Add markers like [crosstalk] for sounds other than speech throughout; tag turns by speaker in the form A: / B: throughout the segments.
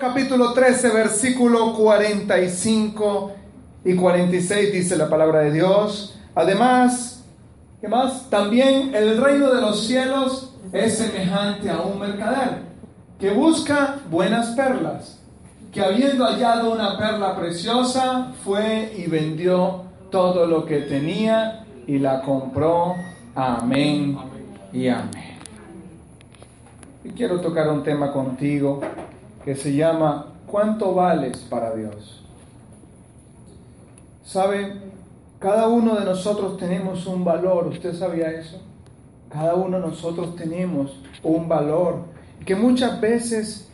A: Capítulo 13, versículo 45 y 46 dice la palabra de Dios. Además, ¿qué más? También el reino de los cielos es semejante a un mercader que busca buenas perlas, que habiendo hallado una perla preciosa, fue y vendió todo lo que tenía y la compró. Amén y amén. Y quiero tocar un tema contigo que se llama ¿Cuánto vales para Dios? ¿Sabe? Cada uno de nosotros tenemos un valor, ¿usted sabía eso? Cada uno de nosotros tenemos un valor que muchas veces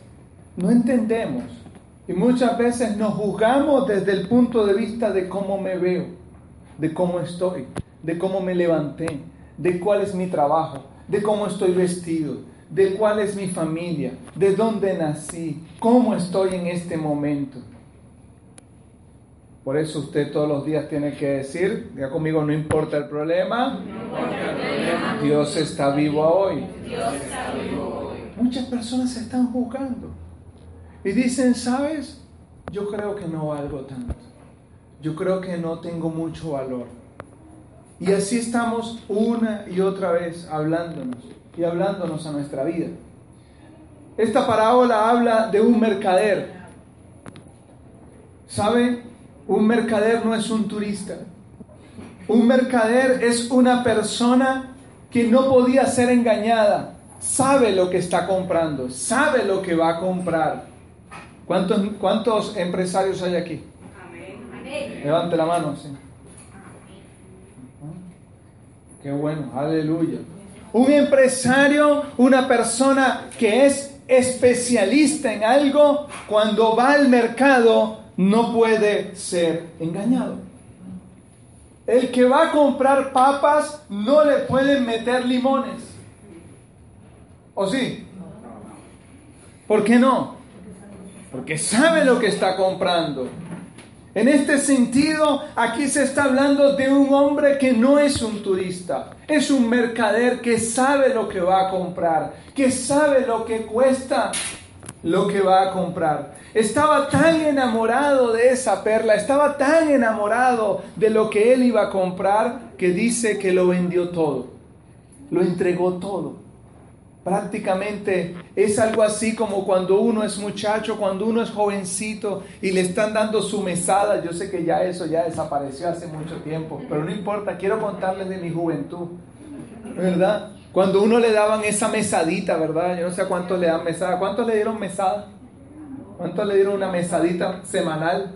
A: no entendemos y muchas veces nos juzgamos desde el punto de vista de cómo me veo, de cómo estoy, de cómo me levanté, de cuál es mi trabajo, de cómo estoy vestido, de cuál es mi familia, de dónde nací, cómo estoy en este momento. Por eso usted todos los días tiene que decir, ya conmigo, no importa el problema, Dios está vivo hoy. Muchas personas se están juzgando y dicen, ¿sabes? Yo creo que no valgo tanto. Yo creo que no tengo mucho valor. Y así estamos una y otra vez hablándonos y hablándonos a nuestra vida. Esta parábola habla de un mercader. ¿Sabe? Un mercader no es un turista. Un mercader es una persona que no podía ser engañada. Sabe lo que está comprando, sabe lo que va a comprar. ¿Cuántos, cuántos empresarios hay aquí? Levante la mano. Sí. Qué bueno, aleluya. Un empresario, una persona que es especialista en algo, cuando va al mercado no puede ser engañado. El que va a comprar papas no le pueden meter limones. ¿O sí? ¿Por qué no? Porque sabe lo que está comprando. En este sentido, aquí se está hablando de un hombre que no es un turista, es un mercader que sabe lo que va a comprar, que sabe lo que cuesta lo que va a comprar. Estaba tan enamorado de esa perla, estaba tan enamorado de lo que él iba a comprar, que dice que lo vendió todo, lo entregó todo. Prácticamente es algo así como cuando uno es muchacho, cuando uno es jovencito y le están dando su mesada. Yo sé que ya eso ya desapareció hace mucho tiempo, pero no importa, quiero contarles de mi juventud, ¿verdad? Cuando uno le daban esa mesadita, ¿verdad? Yo no sé cuántos le dan mesada. ¿Cuántos le dieron mesada? ¿Cuántos le dieron una mesadita semanal?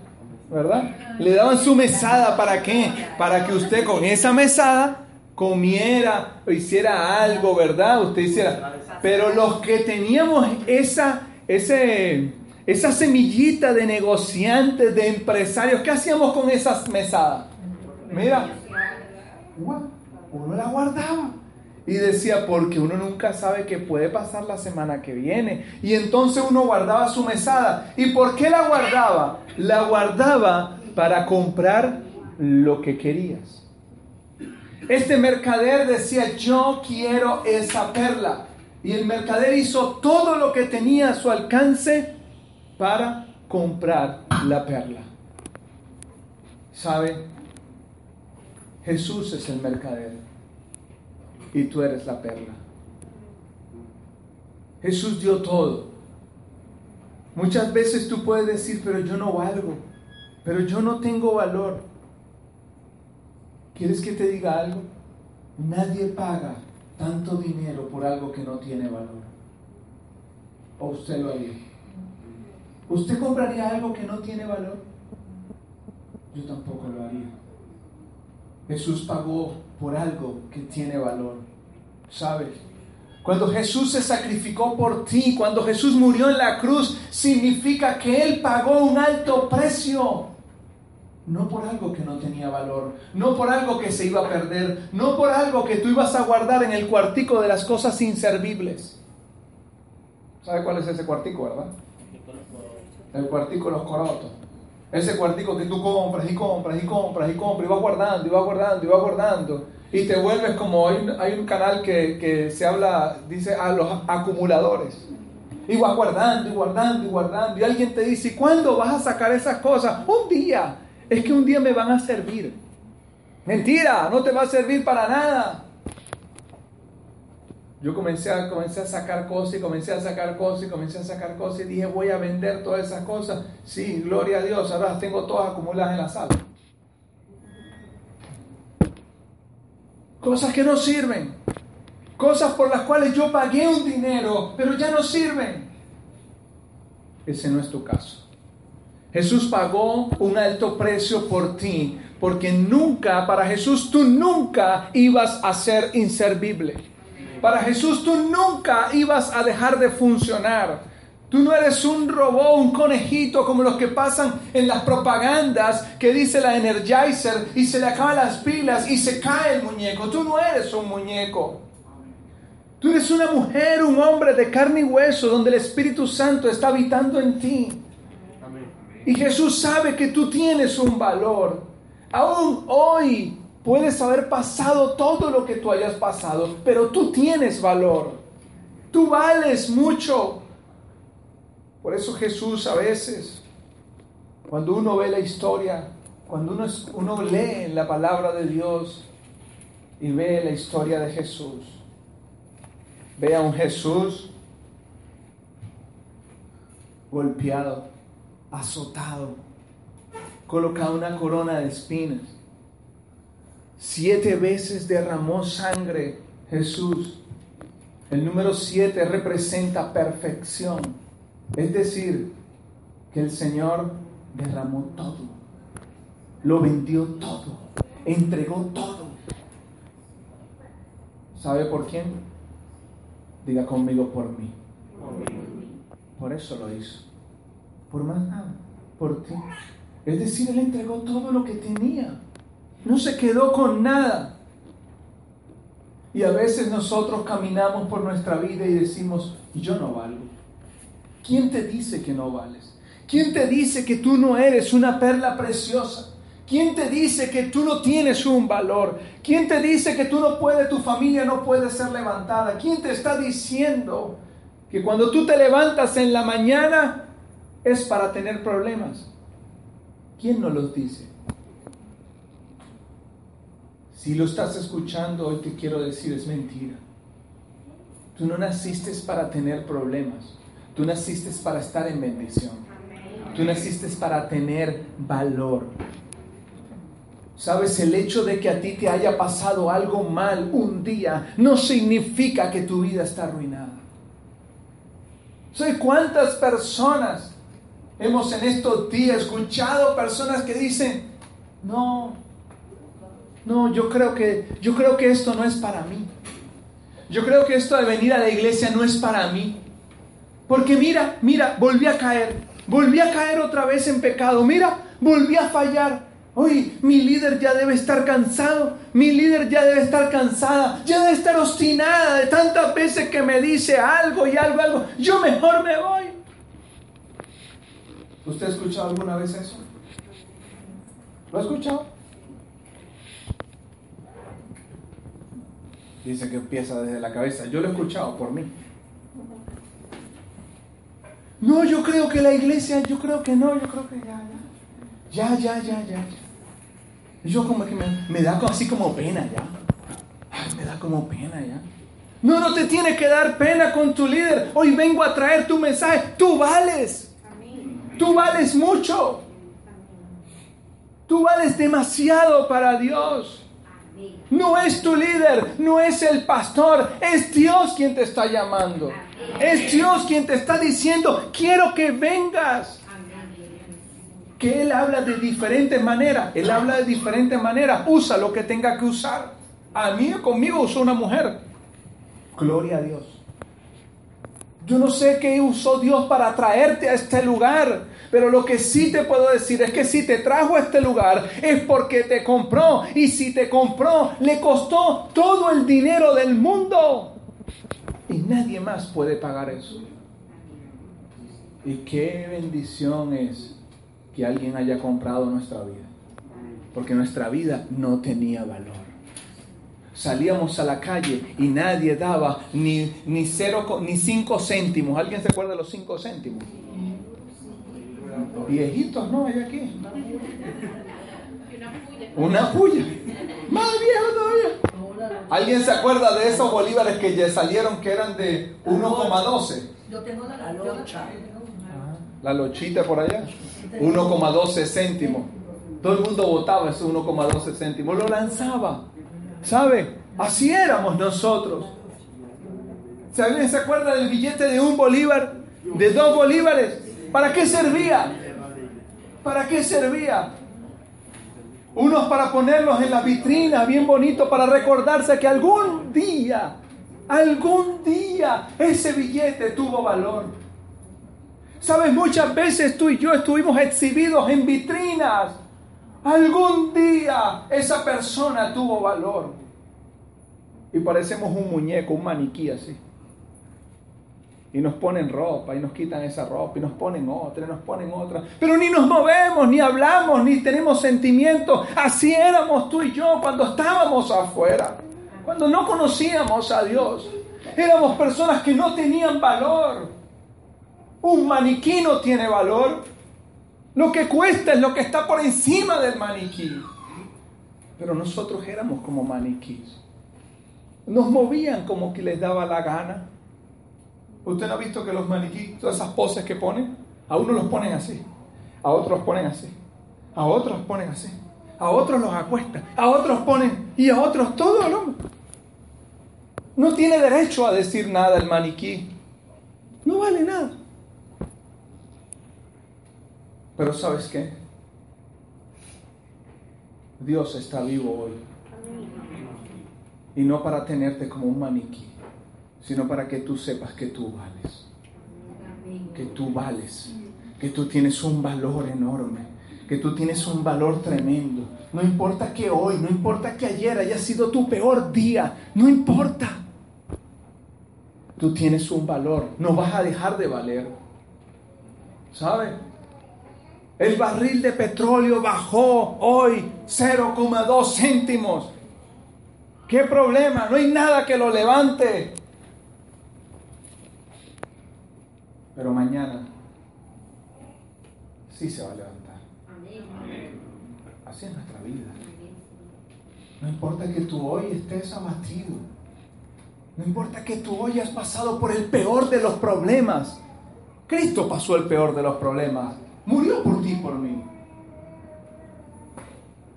A: ¿Verdad? Le daban su mesada, ¿para qué? Para que usted con esa mesada comiera o hiciera algo, ¿verdad? Usted hiciera. Pero los que teníamos esa, ese, esa semillita de negociantes, de empresarios, ¿qué hacíamos con esas mesadas? Mira, uno la guardaba. Y decía, porque uno nunca sabe qué puede pasar la semana que viene. Y entonces uno guardaba su mesada. ¿Y por qué la guardaba? La guardaba para comprar lo que querías. Este mercader decía, yo quiero esa perla. Y el mercader hizo todo lo que tenía a su alcance para comprar la perla. ¿Sabe? Jesús es el mercader y tú eres la perla. Jesús dio todo. Muchas veces tú puedes decir, pero yo no valgo, pero yo no tengo valor. ¿Quieres que te diga algo? Nadie paga tanto dinero por algo que no tiene valor. ¿O usted lo haría? ¿Usted compraría algo que no tiene valor? Yo tampoco lo haría. Jesús pagó por algo que tiene valor. ¿Sabes? Cuando Jesús se sacrificó por ti, cuando Jesús murió en la cruz, significa que Él pagó un alto precio. No por algo que no tenía valor, no por algo que se iba a perder, no por algo que tú ibas a guardar en el cuartico de las cosas inservibles. ¿Sabe cuál es ese cuartico, verdad? El cuartico de los corotos. Ese cuartico que tú compras y compras y compras y compras y vas guardando y vas guardando y vas guardando y te vuelves como hay, hay un canal que, que, se habla, dice a los acumuladores. Y vas guardando y guardando y guardando. Y alguien te dice, ¿cuándo vas a sacar esas cosas? Un día. Es que un día me van a servir. Mentira, no te va a servir para nada. Yo comencé a, comencé a sacar cosas y comencé a sacar cosas y comencé a sacar cosas y dije, voy a vender todas esas cosas. Sí, gloria a Dios, ahora las tengo todas acumuladas en la sala. Cosas que no sirven. Cosas por las cuales yo pagué un dinero, pero ya no sirven. Ese no es tu caso. Jesús pagó un alto precio por ti, porque nunca, para Jesús, tú nunca ibas a ser inservible. Para Jesús, tú nunca ibas a dejar de funcionar. Tú no eres un robot, un conejito como los que pasan en las propagandas que dice la Energizer y se le acaban las pilas y se cae el muñeco. Tú no eres un muñeco. Tú eres una mujer, un hombre de carne y hueso donde el Espíritu Santo está habitando en ti. Y Jesús sabe que tú tienes un valor. Aún hoy puedes haber pasado todo lo que tú hayas pasado, pero tú tienes valor. Tú vales mucho. Por eso Jesús a veces, cuando uno ve la historia, cuando uno, uno lee la palabra de Dios y ve la historia de Jesús, ve a un Jesús golpeado, azotado, colocado una corona de espinas. Siete veces derramó sangre Jesús. El número siete representa perfección. Es decir, que el Señor derramó todo, lo vendió todo, entregó todo. ¿Sabe por quién? Diga conmigo por mí. Por eso lo hizo. Por más. Por ti. Es decir, Él entregó todo lo que tenía. No se quedó con nada. Y a veces nosotros caminamos por nuestra vida y decimos, yo no valgo. ¿Quién te dice que no vales? ¿Quién te dice que tú no eres una perla preciosa? ¿Quién te dice que tú no tienes un valor? ¿Quién te dice que tú no puedes, tu familia no puede ser levantada? ¿Quién te está diciendo que cuando tú te levantas en la mañana es para tener problemas? ¿Quién no los dice? Si lo estás escuchando, hoy te quiero decir, es mentira. Tú no naciste para tener problemas. Tú naciste para estar en bendición. Tú naciste para tener valor. Sabes, el hecho de que a ti te haya pasado algo mal un día no significa que tu vida está arruinada. ¿Sabes cuántas personas hemos en estos días escuchado personas que dicen, no, no, yo creo que, yo creo que esto no es para mí. Yo creo que esto de venir a la iglesia no es para mí. Porque mira, mira, volví a caer. Volví a caer otra vez en pecado. Mira, volví a fallar. Hoy mi líder ya debe estar cansado. Mi líder ya debe estar cansada. Ya debe estar obstinada de tantas veces que me dice algo y algo, algo. Yo mejor me voy. ¿Usted ha escuchado alguna vez eso? ¿Lo ha escuchado? Dice que empieza desde la cabeza. Yo lo he escuchado por mí. No, yo creo que la iglesia, yo creo que no, yo creo que ya, ya. Ya, ya, ya, ya. Yo como que me, da así como pena ya. Me da como pena ya. No, no te tiene que dar pena con tu líder. Hoy vengo a traer tu mensaje. Tú vales. Tú vales mucho. Tú vales demasiado para Dios. No es tu líder, no es el pastor, es Dios quien te está llamando. Es Dios quien te está diciendo, quiero que vengas. Que Él habla de diferente manera. Él habla de diferente manera. Usa lo que tenga que usar. A mí conmigo usó una mujer. Gloria a Dios. Yo no sé qué usó Dios para traerte a este lugar, pero lo que sí te puedo decir es que si te trajo a este lugar es porque te compró y si te compró le costó todo el dinero del mundo y nadie más puede pagar eso. Y qué bendición es que alguien haya comprado nuestra vida, porque nuestra vida no tenía valor salíamos a la calle y nadie daba ni, ni, cero, ni cinco céntimos. ¿Alguien se acuerda de los cinco céntimos? Viejitos, ¿no? Hay aquí. Una puya. Más viejo todavía. ¿Alguien se acuerda de esos bolívares que ya salieron que eran de 1,12? Yo tengo la locha. La lochita por allá. 1,12 céntimos. Todo el mundo votaba ese 1,12 céntimos. Lo lanzaba. ¿Sabe? Así éramos nosotros. ¿Alguien se acuerda del billete de un bolívar? ¿De dos bolívares? ¿Para qué servía? ¿Para qué servía? Unos para ponerlos en la vitrina, bien bonito, para recordarse que algún día, algún día ese billete tuvo valor. Sabes, muchas veces tú y yo estuvimos exhibidos en vitrinas Algún día esa persona tuvo valor. Y parecemos un muñeco, un maniquí así. Y nos ponen ropa y nos quitan esa ropa y nos ponen otra y nos ponen otra. Pero ni nos movemos, ni hablamos, ni tenemos sentimientos. Así éramos tú y yo cuando estábamos afuera. Cuando no conocíamos a Dios. Éramos personas que no tenían valor. Un maniquí no tiene valor. Lo que cuesta es lo que está por encima del maniquí. Pero nosotros éramos como maniquís. Nos movían como que les daba la gana. ¿Usted no ha visto que los maniquís, todas esas poses que ponen, a unos los ponen así, a otros los ponen así, a otros los ponen así, a otros los acuestan, a otros ponen y a otros todo, ¿no? No tiene derecho a decir nada el maniquí. No vale nada. Pero ¿sabes qué? Dios está vivo hoy. Y no para tenerte como un maniquí, sino para que tú sepas que tú vales. Que tú vales. Que tú tienes un valor enorme. Que tú tienes un valor tremendo. No importa que hoy, no importa que ayer haya sido tu peor día. No importa. Tú tienes un valor. No vas a dejar de valer. ¿Sabes? El barril de petróleo bajó hoy 0,2 céntimos. ¿Qué problema? No hay nada que lo levante. Pero mañana sí se va a levantar. Así es nuestra vida. No importa que tú hoy estés abatido. No importa que tú hoy has pasado por el peor de los problemas. Cristo pasó el peor de los problemas. Murió por ti y por mí.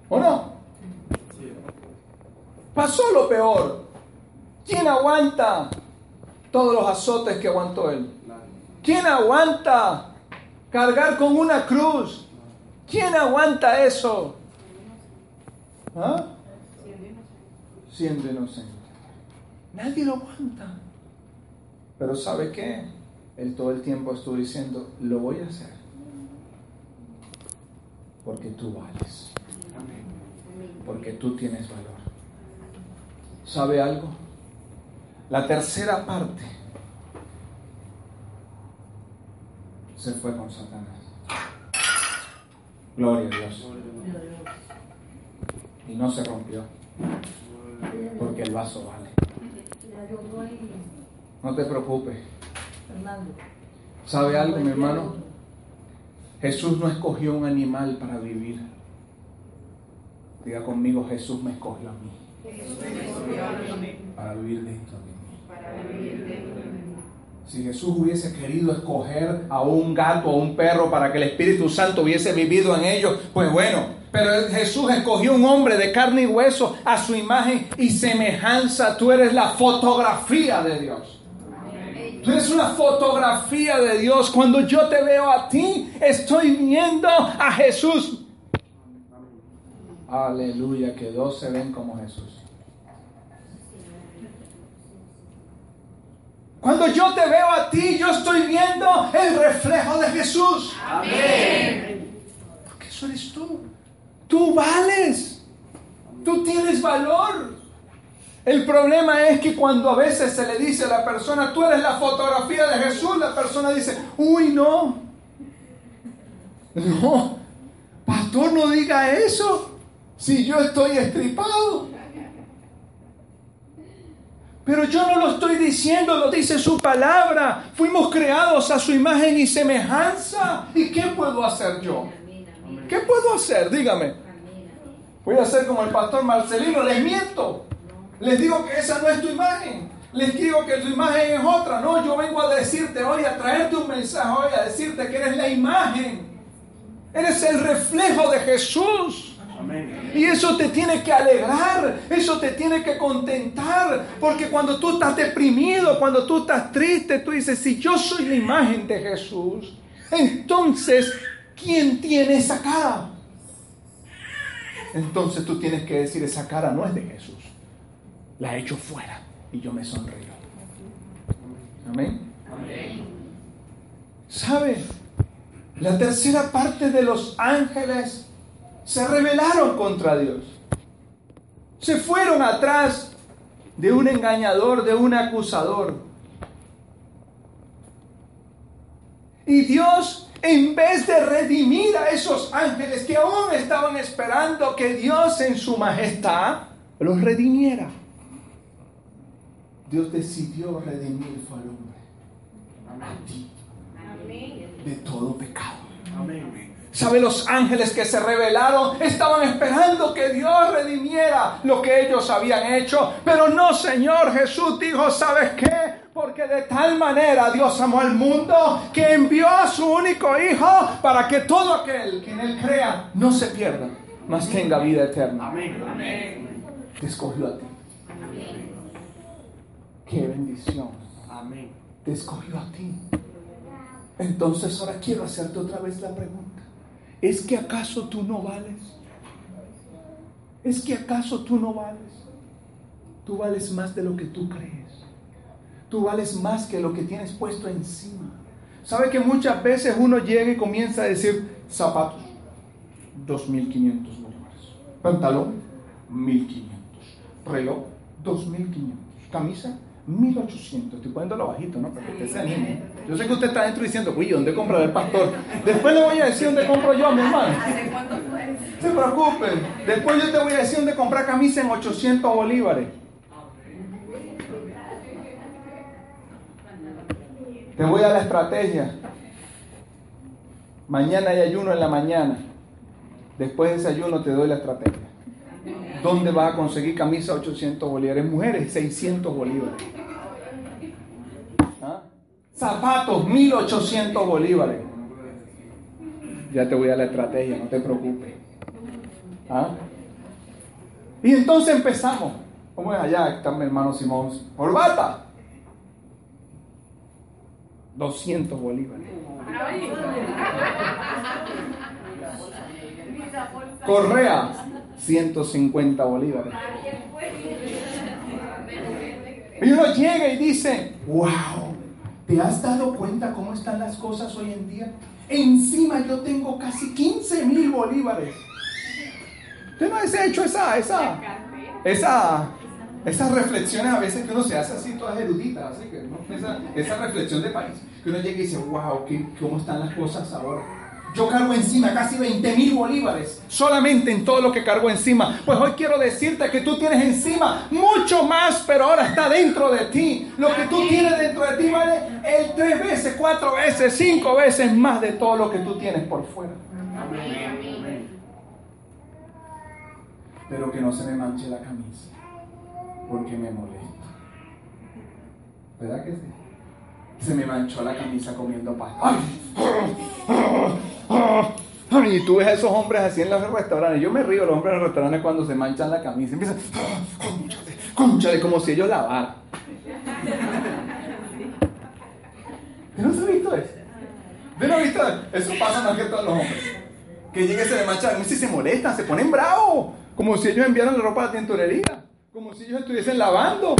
A: ¿O no? Pasó lo peor. ¿Quién aguanta todos los azotes que aguantó él? ¿Quién aguanta cargar con una cruz? ¿Quién aguanta eso? ¿Ah? Siendo inocente. Nadie lo aguanta. Pero ¿sabe qué? Él todo el tiempo estuvo diciendo, lo voy a hacer porque tú vales. Porque tú tienes valor. ¿Sabe algo? La tercera parte se fue con Satanás. Gloria a Dios. Y no se rompió. Porque el vaso vale. No te preocupes. ¿Sabe algo, mi hermano? Jesús no escogió un animal para vivir. Diga conmigo, Jesús me escogió a mí. Para vivir dentro de mí. Si Jesús hubiese querido escoger a un gato o un perro para que el Espíritu Santo hubiese vivido en ellos, pues bueno, pero Jesús escogió un hombre de carne y hueso a su imagen y semejanza. Tú eres la fotografía de Dios. Tú eres una fotografía de Dios. Cuando yo te veo a ti, estoy viendo a Jesús. Aleluya, que dos se ven como Jesús. Cuando yo te veo a ti, yo estoy viendo el reflejo de Jesús.
B: Amén.
A: Porque eso eres tú. Tú vales. Tú tienes valor. El problema es que cuando a veces se le dice a la persona, tú eres la fotografía de Jesús, la persona dice, uy, no. No, pastor, no diga eso. Si yo estoy estripado. Pero yo no lo estoy diciendo, lo dice su palabra. Fuimos creados a su imagen y semejanza. ¿Y qué puedo hacer yo? ¿Qué puedo hacer? Dígame. Voy a hacer como el pastor Marcelino, les miento. Les digo que esa no es tu imagen. Les digo que tu imagen es otra. No, yo vengo a decirte hoy, a traerte un mensaje hoy, a decirte que eres la imagen. Eres el reflejo de Jesús. Y eso te tiene que alegrar, eso te tiene que contentar, porque cuando tú estás deprimido, cuando tú estás triste, tú dices, si yo soy la imagen de Jesús, entonces, ¿quién tiene esa cara? Entonces tú tienes que decir, esa cara no es de Jesús, la he hecho fuera y yo me sonrío. Amén. ¿Sabe? La tercera parte de los ángeles se rebelaron contra Dios. Se fueron atrás de un engañador, de un acusador. Y Dios, en vez de redimir a esos ángeles que aún estaban esperando que Dios en su majestad los redimiera, Dios decidió redimir al hombre, a ti, de todo pecado. Amén. ¿Sabe? Los ángeles que se rebelaron estaban esperando que Dios redimiera lo que ellos habían hecho. Pero no, Señor Jesús dijo, ¿sabes qué? Porque de tal manera Dios amó al mundo que envió a su único Hijo para que todo aquel que en Él crea no se pierda, mas tenga vida eterna. Amén. Te escogió a ti. Qué bendición. Amén. Te escogió a ti. Entonces ahora quiero hacerte otra vez la pregunta. ¿Es que acaso tú no vales? ¿Es que acaso tú no vales? Tú vales más de lo que tú crees. Tú vales más que lo que tienes puesto encima. ¿Sabe que muchas veces uno llega y comienza a decir zapatos, 2.500 bolívares. Pantalón, 1.500. Reloj, 2.500. Camisa, 1800. Estoy poniéndolo bajito, ¿no? Para que usted se anime. Yo sé que usted está dentro diciendo, uy, ¿dónde compra el pastor? Después le voy a decir dónde compro yo, mi hermano. Se preocupen. Después yo te voy a decir dónde comprar camisa en 800 bolívares. Te voy a la estrategia. Mañana hay ayuno en la mañana. Después de ese ayuno te doy la estrategia. ¿Dónde vas a conseguir camisa 800 bolívares? Mujeres, 600 bolívares. Zapatos, 1800 bolívares. Ya te voy a la estrategia, no te preocupes. ¿Ah? Y entonces empezamos. ¿Cómo es allá? Está mi hermano Simón. Corbata. 200 bolívares. Correa. 150 bolívares. Y uno llega y dice, wow, ¿te has dado cuenta cómo están las cosas hoy en día? Encima yo tengo casi 15 mil bolívares. ¿Usted no ha hecho esa, esa, esa, esas reflexiones a veces que uno se hace así todas eruditas, así que, esa, esa, reflexión de país, que uno llega y dice, wow, ¿cómo están las cosas ahora? Yo cargo encima casi 20 mil bolívares solamente en todo lo que cargo encima. Pues hoy quiero decirte que tú tienes encima mucho más, pero ahora está dentro de ti. Lo que tú tienes dentro de ti vale el tres veces, cuatro veces, cinco veces más de todo lo que tú tienes por fuera. Pero que no se me manche la camisa, porque me molesta. ¿Verdad que sí? Se me manchó la camisa comiendo pasta. Y tú ves a esos hombres así en los restaurantes. Yo me río los hombres en los restaurantes cuando se manchan la camisa. Empiezan, conchale, conchale, como si ellos lavaran. ¿Usted no se visto eso? ¿Usted no ha visto eso? Eso pasa más que todos los hombres. Que llegue se le mancha la camisa y se molestan, se ponen bravos. Como si ellos enviaran la ropa a la tintorería. Como si ellos estuviesen lavando.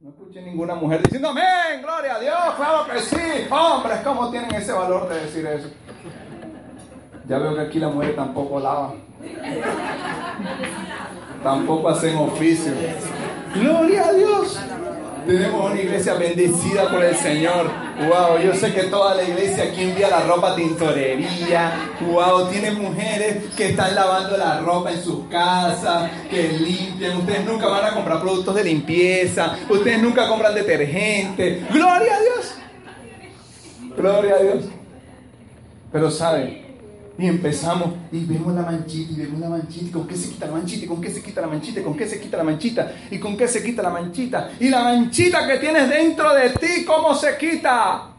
A: No escuché ninguna mujer diciendo, amén, gloria a Dios, claro que sí. Hombres, ¿cómo tienen ese valor de decir eso? Ya veo que aquí la mujer tampoco lava. Tampoco hacen oficio. Gloria a Dios. Tenemos una iglesia bendecida por el Señor. Wow, yo sé que toda la iglesia aquí envía la ropa tintorería. Wow, tiene mujeres que están lavando la ropa en sus casas, que limpian. Ustedes nunca van a comprar productos de limpieza. Ustedes nunca compran detergente. Gloria a Dios. Gloria a Dios. Pero saben, y empezamos y vemos la manchita y vemos la manchita. ¿Y con qué se quita la manchita? ¿Y con qué se quita la manchita? ¿Y con qué se quita la manchita? ¿Y con qué se quita la manchita? Y la manchita que tienes dentro de ti, ¿cómo se quita?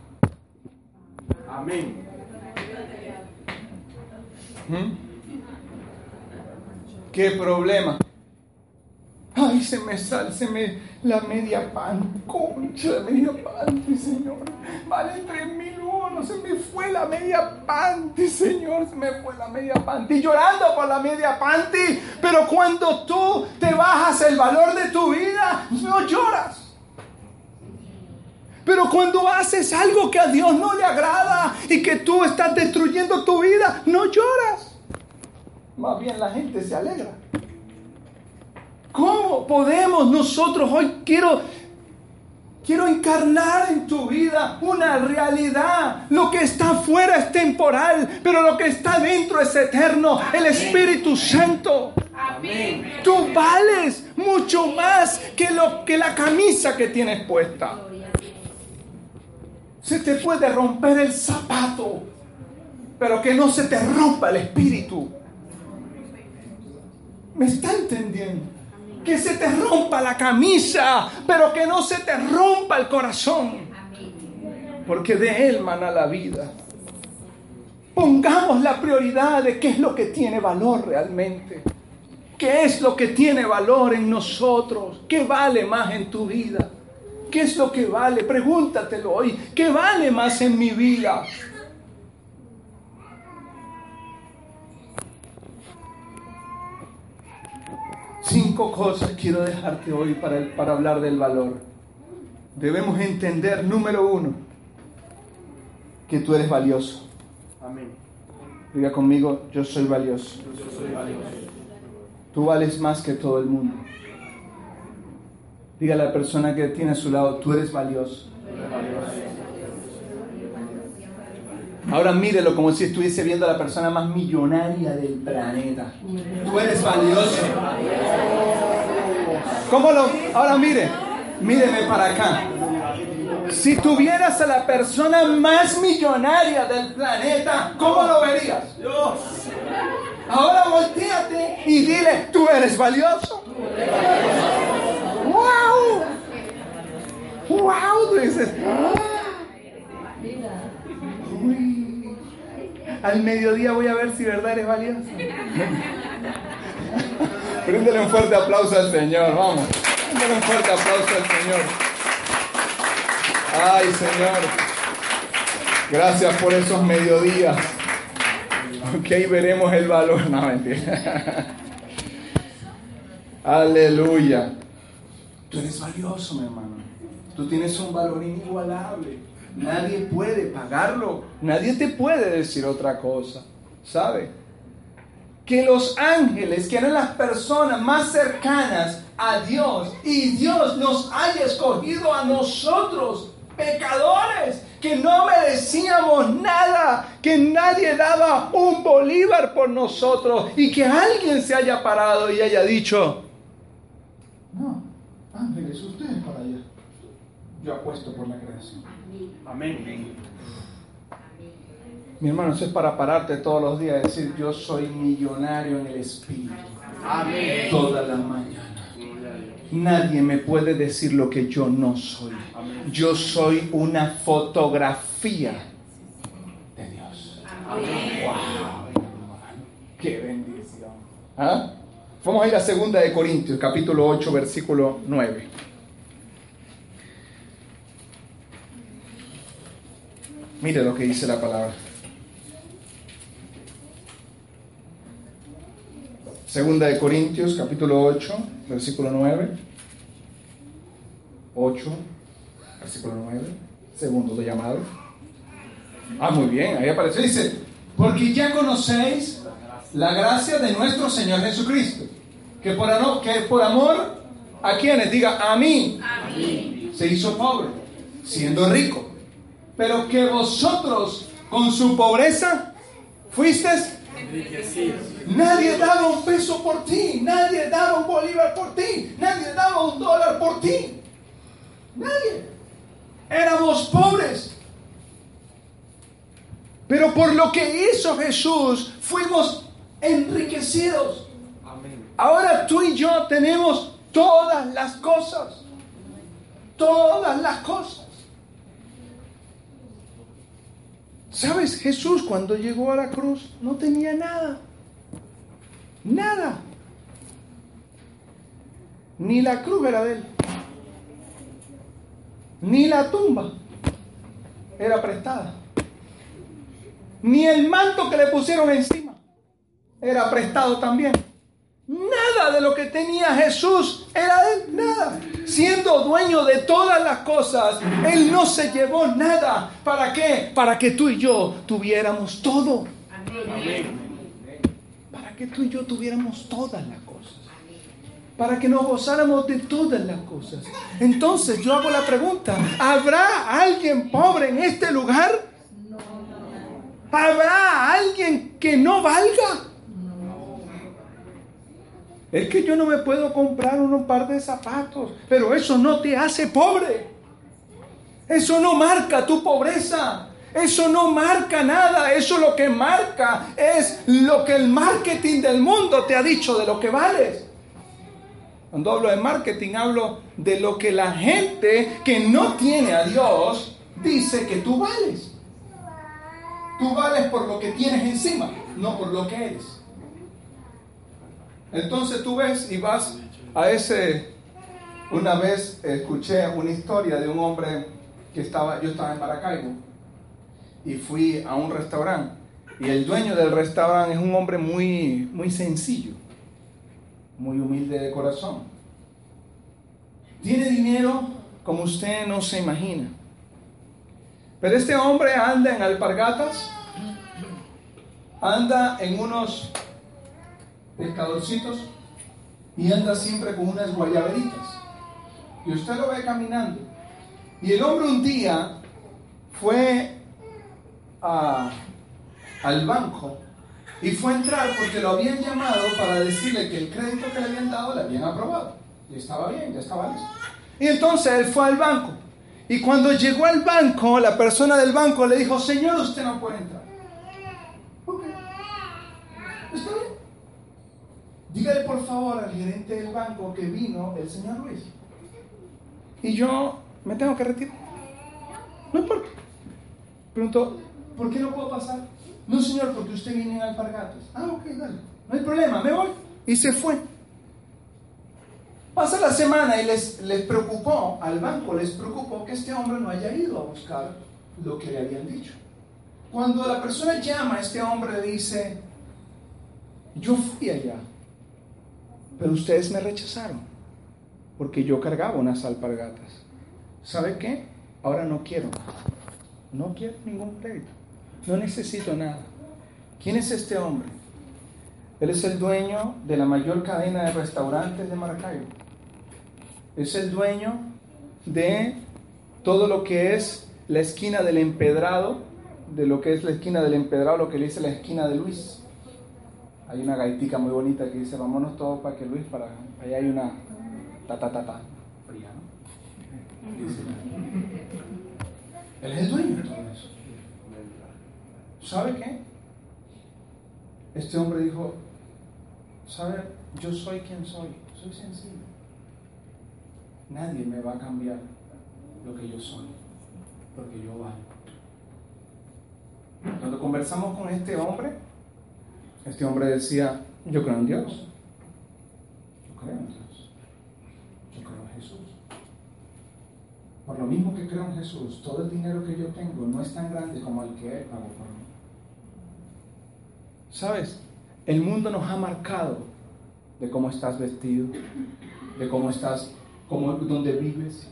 A: Amén. ¿Mm? ¿Qué problema? Ay, se me sale, se me la media pan, concha, la media panty, Señor. Vale tres mil uno, se me fue la media panty, Señor, se me fue la media panty. Llorando por la media panty, pero cuando tú te bajas el valor de tu vida, no lloras. Pero cuando haces algo que a Dios no le agrada y que tú estás destruyendo tu vida, no lloras. Más bien la gente se alegra. ¿Cómo podemos nosotros hoy quiero quiero encarnar en tu vida una realidad? Lo que está afuera es temporal, pero lo que está dentro es eterno, el Espíritu Santo. Amén. Tú vales mucho más que lo que la camisa que tienes puesta. Se te puede romper el zapato, pero que no se te rompa el espíritu. ¿Me está entendiendo? Que se te rompa la camisa, pero que no se te rompa el corazón. Porque de Él mana la vida. Pongamos la prioridad de qué es lo que tiene valor realmente. ¿Qué es lo que tiene valor en nosotros? ¿Qué vale más en tu vida? ¿Qué es lo que vale? Pregúntatelo hoy. ¿Qué vale más en mi vida? Cinco cosas quiero dejarte hoy para, para hablar del valor. Debemos entender, número uno, que tú eres valioso. Amén. Diga conmigo, yo soy valioso. Yo soy valioso. Tú vales más que todo el mundo. Diga a la persona que tiene a su lado, tú eres valioso. Ahora mírelo como si estuviese viendo a la persona más millonaria del planeta. Tú eres valioso. ¿Cómo lo? Ahora mire, míreme para acá. Si tuvieras a la persona más millonaria del planeta, ¿cómo lo verías? Ahora volteate y dile, tú eres valioso. ¡Wow! ¡Wow! Tú dices, al mediodía voy a ver si verdad eres valioso. [laughs] Bríndele un fuerte aplauso al Señor, vamos. Bríndele un fuerte aplauso al Señor. Ay, Señor. Gracias por esos mediodías. Ok, veremos el valor. No, mentira. [laughs] Aleluya. Tú eres valioso, mi hermano. Tú tienes un valor inigualable. Nadie puede pagarlo. Nadie te puede decir otra cosa. ¿Sabe? Que los ángeles, que eran las personas más cercanas a Dios, y Dios nos haya escogido a nosotros, pecadores, que no merecíamos nada, que nadie daba un bolívar por nosotros, y que alguien se haya parado y haya dicho, no, ángeles, ustedes para allá. Yo apuesto por la creación. Amén. Mi hermano, eso es para pararte todos los días y decir, yo soy millonario en el Espíritu. Amén. Todas las mañanas. Nadie me puede decir lo que yo no soy. Yo soy una fotografía de Dios. Amén. Wow, qué bendición. ¿Ah? Vamos a ir a segunda de Corintios, capítulo 8, versículo 9. Mire lo que dice la palabra. Segunda de Corintios, capítulo 8, versículo 9. 8, versículo 9, segundo de llamado. Ah, muy bien, ahí aparece. Dice, porque ya conocéis la gracia de nuestro Señor Jesucristo, que por, que por amor a quienes, diga, a mí, a mí, se hizo pobre, siendo rico, pero que vosotros con su pobreza fuisteis Nadie daba un peso por ti, nadie daba un bolívar por ti, nadie daba un dólar por ti. Nadie. Éramos pobres. Pero por lo que hizo Jesús, fuimos enriquecidos. Ahora tú y yo tenemos todas las cosas. Todas las cosas. ¿Sabes? Jesús cuando llegó a la cruz no tenía nada. Nada. Ni la cruz era de él. Ni la tumba era prestada. Ni el manto que le pusieron encima era prestado también. Nada de lo que tenía Jesús era de él, nada. Siendo dueño de todas las cosas, Él no se llevó nada. ¿Para qué? Para que tú y yo tuviéramos todo. Para que tú y yo tuviéramos todas las cosas. Para que nos gozáramos de todas las cosas. Entonces yo hago la pregunta, ¿habrá alguien pobre en este lugar? ¿Habrá alguien que no valga? Es que yo no me puedo comprar un par de zapatos, pero eso no te hace pobre. Eso no marca tu pobreza. Eso no marca nada. Eso lo que marca es lo que el marketing del mundo te ha dicho de lo que vales. Cuando hablo de marketing, hablo de lo que la gente que no tiene a Dios dice que tú vales. Tú vales por lo que tienes encima, no por lo que eres. Entonces tú ves y vas a ese... Una vez escuché una historia de un hombre que estaba, yo estaba en Maracaibo y fui a un restaurante y el dueño del restaurante es un hombre muy, muy sencillo, muy humilde de corazón. Tiene dinero como usted no se imagina. Pero este hombre anda en alpargatas, anda en unos pescadorcitos y anda siempre con unas guayaberitas. Y usted lo ve caminando. Y el hombre un día fue al banco y fue a entrar porque lo habían llamado para decirle que el crédito que le habían dado le habían aprobado. Y estaba bien, ya estaba listo. Y entonces él fue al banco. Y cuando llegó al banco, la persona del banco le dijo, Señor, usted no puede entrar. Dígale por favor al gerente del banco que vino el señor Luis. Y yo me tengo que retirar. No importa. Preguntó, ¿por qué no puedo pasar? No, señor, porque usted viene en alpargatos. Ah, ok, dale. No hay problema, me voy. Y se fue. Pasa la semana y les, les preocupó, al banco les preocupó que este hombre no haya ido a buscar lo que le habían dicho. Cuando la persona llama este hombre, dice, yo fui allá pero ustedes me rechazaron porque yo cargaba unas alpargatas. ¿Sabe qué? Ahora no quiero. No quiero ningún crédito. No necesito nada. ¿Quién es este hombre? Él es el dueño de la mayor cadena de restaurantes de Maracaibo. Es el dueño de todo lo que es la esquina del empedrado, de lo que es la esquina del empedrado, lo que le dice la esquina de Luis. Hay una gaitica muy bonita que dice, vámonos todos para que Luis, para allá hay una ta ta ta ta, fría, ¿no? él es el dueño de todo eso. ¿Sabe qué? Este hombre dijo, ¿sabe? Yo soy quien soy, soy sencillo. Nadie me va a cambiar lo que yo soy, porque yo valgo. Cuando conversamos con este hombre, este hombre decía, yo creo en Dios. Yo creo en Dios. Yo creo en Jesús. Por lo mismo que creo en Jesús, todo el dinero que yo tengo no es tan grande como el que Él pagó por mí. ¿Sabes? El mundo nos ha marcado de cómo estás vestido, de cómo estás, cómo, dónde vives,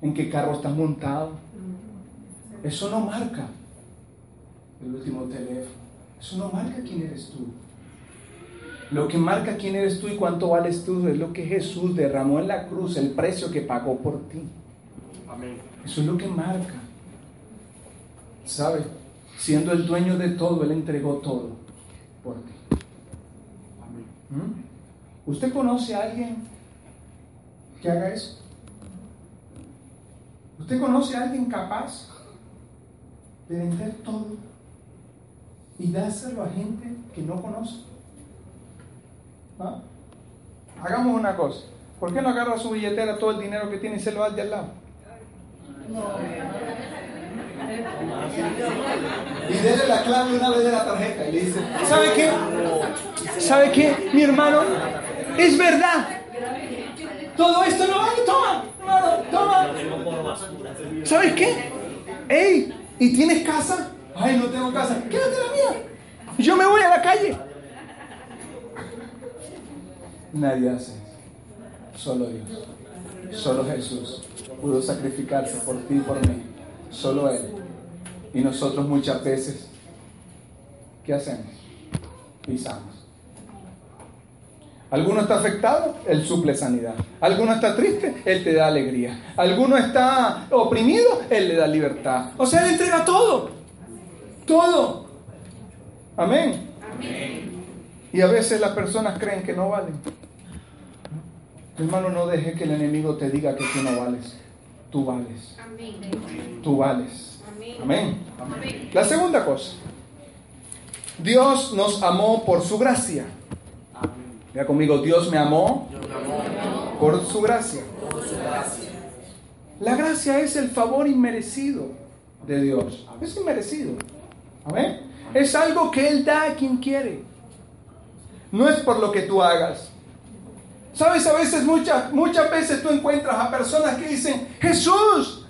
A: en qué carro estás montado. Eso no marca el último teléfono. Eso no marca quién eres tú. Lo que marca quién eres tú y cuánto vales tú es lo que Jesús derramó en la cruz, el precio que pagó por ti. Eso es lo que marca. ¿Sabe? Siendo el dueño de todo, Él entregó todo por ti. ¿Mm? ¿Usted conoce a alguien que haga eso? ¿Usted conoce a alguien capaz de vender todo y dárselo a gente que no conoce? ¿Ah? Hagamos una cosa. ¿Por qué no agarra su billetera todo el dinero que tiene y se lo da de al lado? Y déle la clave una vez de la tarjeta y le dice, ¿sabe qué? ¿Sabe qué, mi hermano? Es verdad. Todo esto no vale, toma, toma. ¿Sabes qué? Ey, ¿y tienes casa? Ay, no tengo casa. Quédate la mía. Yo me voy a la calle. Nadie hace Solo Dios. Solo Jesús pudo sacrificarse por ti y por mí. Solo Él. Y nosotros muchas veces, ¿qué hacemos? Pisamos. Alguno está afectado, Él suple sanidad. Alguno está triste, Él te da alegría. Alguno está oprimido, Él le da libertad. O sea, Él entrega todo. Todo. Amén. Y a veces las personas creen que no valen. Hermano, no deje que el enemigo te diga que tú no vales. Tú vales. Tú vales. Amén. La segunda cosa. Dios nos amó por su gracia. Mira conmigo, Dios me amó por su gracia. La gracia es el favor inmerecido de Dios. Es inmerecido. Es algo que Él da a quien quiere. No es por lo que tú hagas. Sabes, a veces, muchas, muchas veces tú encuentras a personas que dicen, Jesús,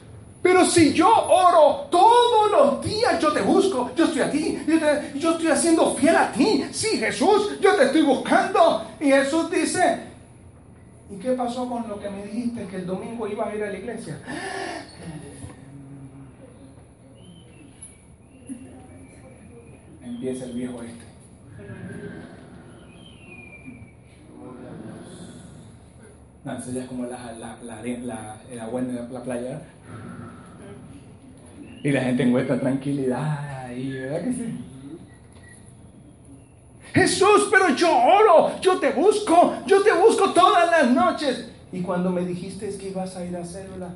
A: pero si yo oro todos los días, yo te busco, yo estoy aquí, yo, estoy haciendo fiel a ti. Sí, Jesús, yo te estoy buscando. Y Jesús dice, ¿y qué pasó con lo que me dijiste que el domingo ibas a ir a la iglesia? Empieza el viejo este. No, eso ya es como la, la, la, el agua en la, playa. Y la gente encuentra tranquilidad ahí, ¿verdad que sí? Jesús, pero yo oro, yo te busco, yo te busco todas las noches. Y cuando me dijiste que ibas a ir a célula,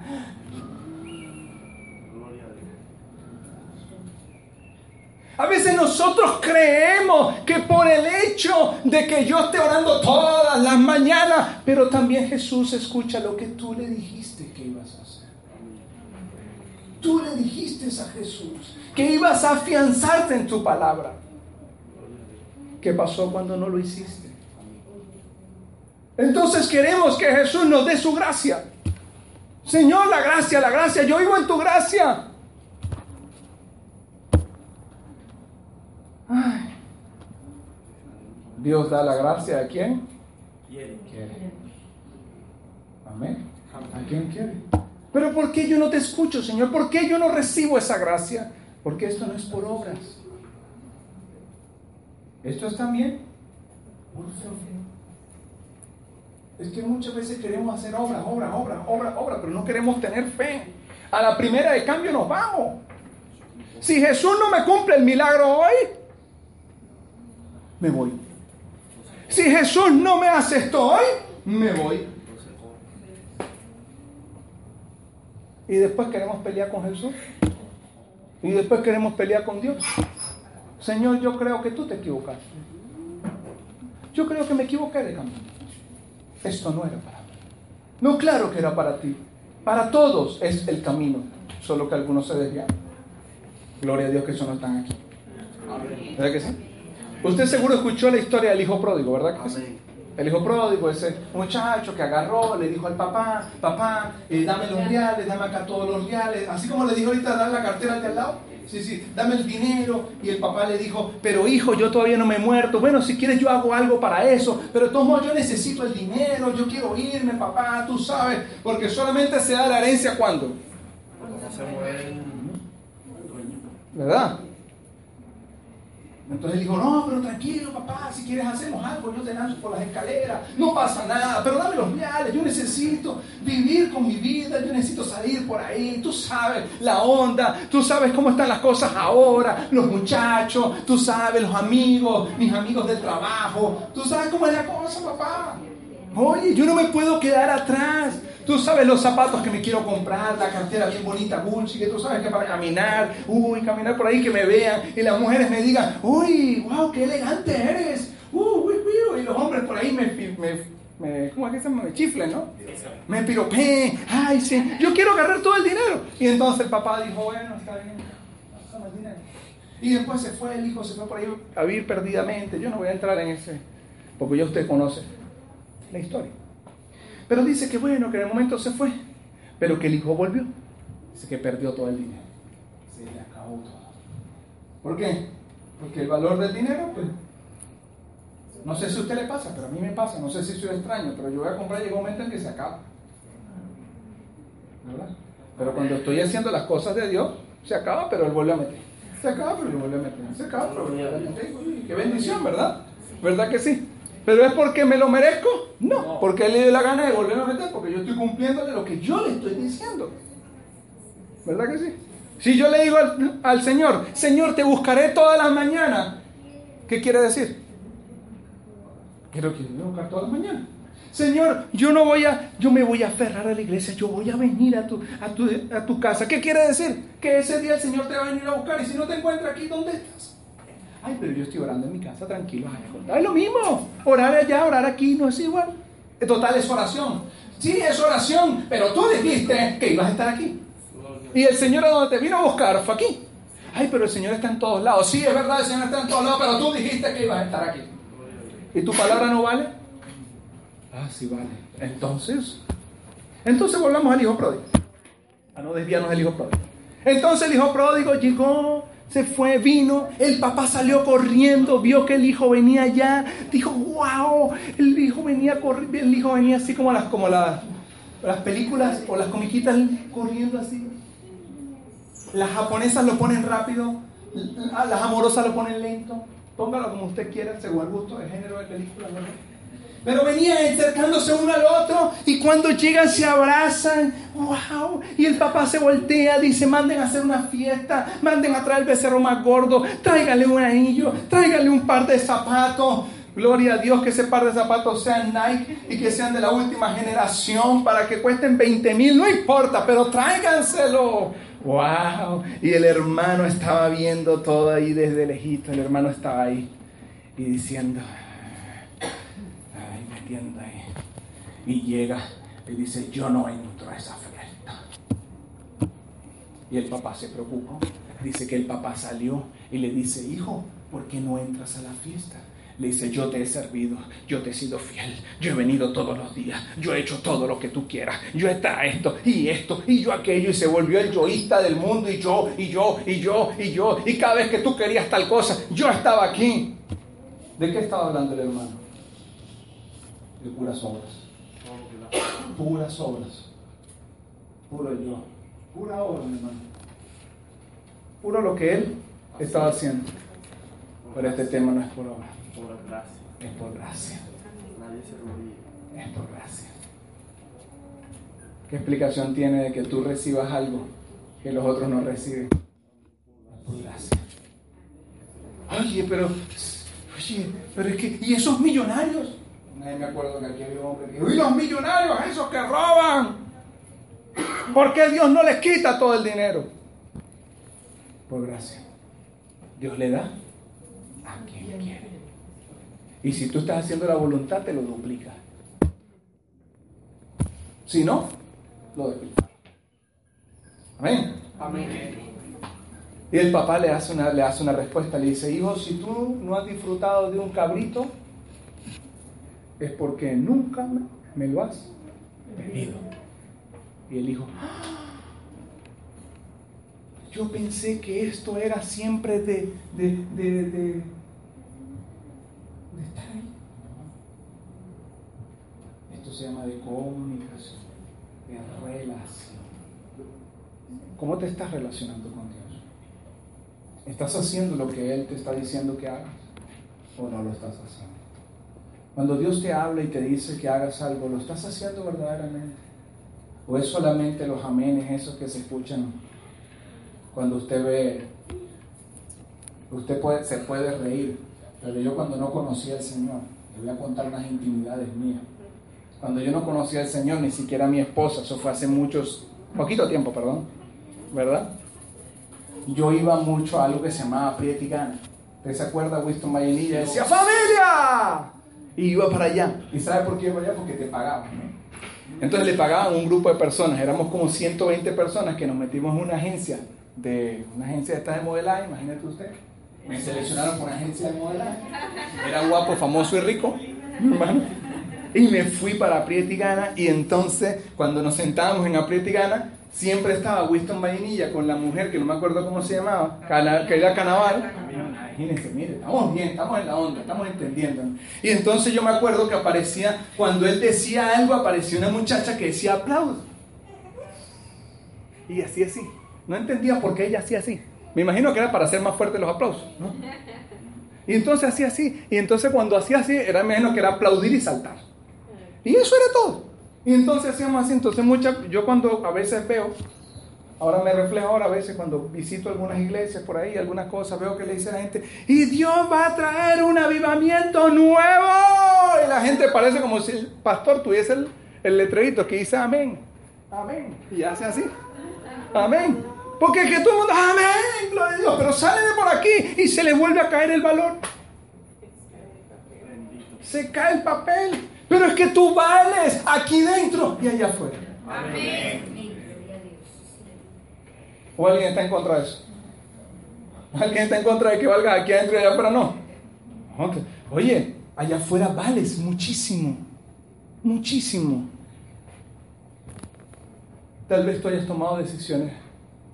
A: A veces nosotros creemos que por el hecho de que yo esté orando todas las mañanas, pero también Jesús escucha lo que tú le dijiste que ibas a hacer. Tú le dijiste a Jesús que ibas a afianzarte en tu palabra. ¿Qué pasó cuando no lo hiciste? Entonces queremos que Jesús nos dé su gracia. Señor, la gracia, la gracia, yo vivo en tu gracia. Dios da la gracia a quien quiere. Amén. A quien quiere. Pero ¿por qué yo no te escucho, Señor? ¿Por qué yo no recibo esa gracia? Porque esto no es por obras. Esto es también por fe. Es que muchas veces queremos hacer obra, obra, obra, obra, obra, pero no queremos tener fe. A la primera de cambio nos vamos. Si Jesús no me cumple el milagro hoy, me voy. Si Jesús no me hace esto hoy, me voy. Y después queremos pelear con Jesús. Y después queremos pelear con Dios. Señor, yo creo que tú te equivocaste. Yo creo que me equivoqué de camino. Esto no era para mí. No, claro que era para ti. Para todos es el camino. Solo que algunos se desvían. Gloria a Dios que eso no están aquí. ¿Verdad que sí? Usted seguro escuchó la historia del hijo pródigo, ¿verdad sí? El hijo pródigo, ese muchacho que agarró, le dijo al papá, papá, eh, dame los reales, dame acá todos los reales, así como le dijo ahorita, dar la cartera al de al lado. sí, sí, dame el dinero. Y el papá le dijo, pero hijo, yo todavía no me he muerto. Bueno, si quieres yo hago algo para eso, pero de todos modos yo necesito el dinero, yo quiero irme, papá, tú sabes, porque solamente se da la herencia cuando. ¿Verdad? Entonces dijo, no, pero tranquilo, papá, si quieres hacemos algo, yo te lanzo por las escaleras, no pasa nada, pero dame los viales, yo necesito vivir con mi vida, yo necesito salir por ahí, tú sabes la onda, tú sabes cómo están las cosas ahora, los muchachos, tú sabes los amigos, mis amigos del trabajo, tú sabes cómo es la cosa, papá. Oye, yo no me puedo quedar atrás. Tú sabes los zapatos que me quiero comprar, la cartera bien bonita, Gucci, que tú sabes que para caminar, uy, caminar por ahí que me vean y las mujeres me digan, uy, wow, qué elegante eres, uy, uy, uy, y los hombres por ahí me, me, ¿cómo es que se? Me chiflen, ¿no? Me piropeen, ay, sí, yo quiero agarrar todo el dinero. Y entonces el papá dijo, bueno, está bien, el dinero. Y después se fue, el hijo se fue por ahí a vivir perdidamente. Yo no voy a entrar en ese, porque ya usted conoce la historia. Pero dice que bueno, que en el momento se fue, pero que el hijo volvió. Dice que perdió todo el dinero. Se le acabó todo. ¿Por qué? Porque el valor del dinero, pues, no sé si a usted le pasa, pero a mí me pasa, no sé si soy extraño, pero yo voy a comprar y llega un momento en que se acaba. ¿Verdad? Pero cuando estoy haciendo las cosas de Dios, se acaba, pero él vuelve a meter. Se acaba, pero él vuelve a meter. Se acaba, pero vuelve a meter. qué bendición, ¿verdad? ¿Verdad que sí? ¿Pero es porque me lo merezco? No, porque él le dio la gana de volver a meter, porque yo estoy cumpliéndole lo que yo le estoy diciendo. ¿Verdad que sí? Si yo le digo al, Señor, Señor, te buscaré todas las mañanas, ¿qué quiere decir? Quiero que me buscar todas las mañanas. Señor, yo no voy a, yo me voy a aferrar a la iglesia, yo voy a venir a tu, a tu, a tu casa. ¿Qué quiere decir? Que ese día el Señor te va a venir a buscar y si no te encuentra aquí, ¿dónde estás? Ay, pero yo estoy orando en mi casa tranquilo. es lo mismo. Orar allá, orar aquí no es igual. Total es oración. Sí, es oración, pero tú dijiste que ibas a estar aquí. Y el Señor a donde te vino a buscar fue aquí. Ay, pero el Señor está en todos lados. Sí, es verdad, el Señor está en todos lados, pero tú dijiste que ibas a estar aquí. ¿Y tu palabra no vale? Ah, sí vale. Entonces, entonces volvamos al hijo pródigo. A no desviarnos del hijo pródigo. Entonces el hijo pródigo llegó se fue, vino, el papá salió corriendo, vio que el hijo venía ya, dijo, wow, el hijo venía corriendo, el hijo venía así como las, como las, las películas o las comiquitas corriendo así. Las japonesas lo ponen rápido, las amorosas lo ponen lento. Póngalo como usted quiera, según el gusto, el género de película. Pero venían acercándose uno al otro y cuando llegan se abrazan. ¡Wow! Y el papá se voltea, dice, manden a hacer una fiesta, manden a traer el becerro más gordo, tráigale un anillo, tráigale un par de zapatos. Gloria a Dios que ese par de zapatos sean Nike y que sean de la última generación para que cuesten 20 mil, no importa, pero tráiganselo. ¡Wow! Y el hermano estaba viendo todo ahí desde lejito, el hermano estaba ahí y diciendo, y llega y dice, yo no entro a esa fiesta. Y el papá se preocupa. Dice que el papá salió y le dice, hijo, ¿por qué no entras a la fiesta? Le dice, yo te he servido, yo te he sido fiel, yo he venido todos los días, yo he hecho todo lo que tú quieras, yo he estado esto y esto y yo aquello y se volvió el yoísta del mundo y yo y yo y yo y yo y cada vez que tú querías tal cosa, yo estaba aquí. ¿De qué estaba hablando el hermano? De puras obras puras obras. Puro yo. Pura obra, mi hermano. Puro lo que él estaba haciendo. Pero este tema no es por obra. Es por gracia. Es por gracia. ¿Qué explicación tiene de que tú recibas algo que los otros no reciben? Por gracia. Oye, pero, oye, pero es que, ¿y esos millonarios? Nadie me acuerdo que aquí había un hombre que dijo, ¿y los millonarios, esos que roban? ¿Por qué Dios no les quita todo el dinero? Por gracia. Dios le da a quien quiere. Y si tú estás haciendo la voluntad, te lo duplica. Si no, lo duplica. Amén. Amén. Y el papá le hace, una, le hace una respuesta, le dice, hijo, si tú no has disfrutado de un cabrito, es porque nunca me lo has pedido. Y el hijo, yo pensé que esto era siempre de, de, de, de, estar ahí. Esto se llama de comunicación, de relación. ¿Cómo te estás relacionando con Dios? ¿Estás haciendo lo que Él te está diciendo que hagas o no lo estás haciendo? Cuando Dios te habla y te dice que hagas algo, ¿lo estás haciendo verdaderamente? ¿O es solamente los amenes esos que se escuchan cuando usted ve, usted puede, se puede reír, pero yo cuando no conocía al Señor, le voy a contar unas intimidades mías. Cuando yo no conocía al Señor, ni siquiera a mi esposa, eso fue hace muchos, poquito tiempo, perdón, ¿verdad? Yo iba mucho a algo que se llamaba Prietigana. ¿Usted se acuerda, Winston Mayenilla? Decía, ¡familia! Y iba para allá. ¿Y sabe por qué iba allá? Porque te pagaban. Entonces le pagaban un grupo de personas, éramos como 120 personas que nos metimos en una agencia de una agencia de esta de modelaje, imagínate usted. Me seleccionaron por una agencia de modelaje. Era guapo, famoso y rico, hermano. Y me fui para Aprietigana y entonces cuando nos sentábamos en Aprietigana siempre estaba Winston Vainilla con la mujer que no me acuerdo cómo se llamaba, que era Canaval. Imagínense, mire, estamos bien, estamos en la onda, estamos entendiendo. Y entonces yo me acuerdo que aparecía, cuando él decía algo, aparecía una muchacha que decía aplausos. Y así, así. No entendía por qué ella hacía así. Me imagino que era para hacer más fuertes los aplausos. Y entonces hacía así. Y entonces cuando hacía así, era menos que era aplaudir y saltar. Y eso era todo. Y entonces hacíamos así. Entonces mucha, yo cuando a veces veo, ahora me reflejo ahora a veces cuando visito algunas iglesias por ahí, algunas cosas, veo que le dice a la gente, y Dios va a traer un avivamiento nuevo. Y la gente parece como si el pastor tuviese el, el letrerito que dice amén. Amén. Y hace así. Amén. Porque es que todo el mundo, amén, gloria a Dios, pero sale de por aquí y se le vuelve a caer el valor. Se cae el papel. Pero es que tú vales aquí dentro y allá afuera. Amén. ¿O alguien está en contra de eso? ¿Alguien está en contra de que valga aquí adentro y allá afuera? No. Oye, allá afuera vales muchísimo. Muchísimo. Tal vez tú hayas tomado decisiones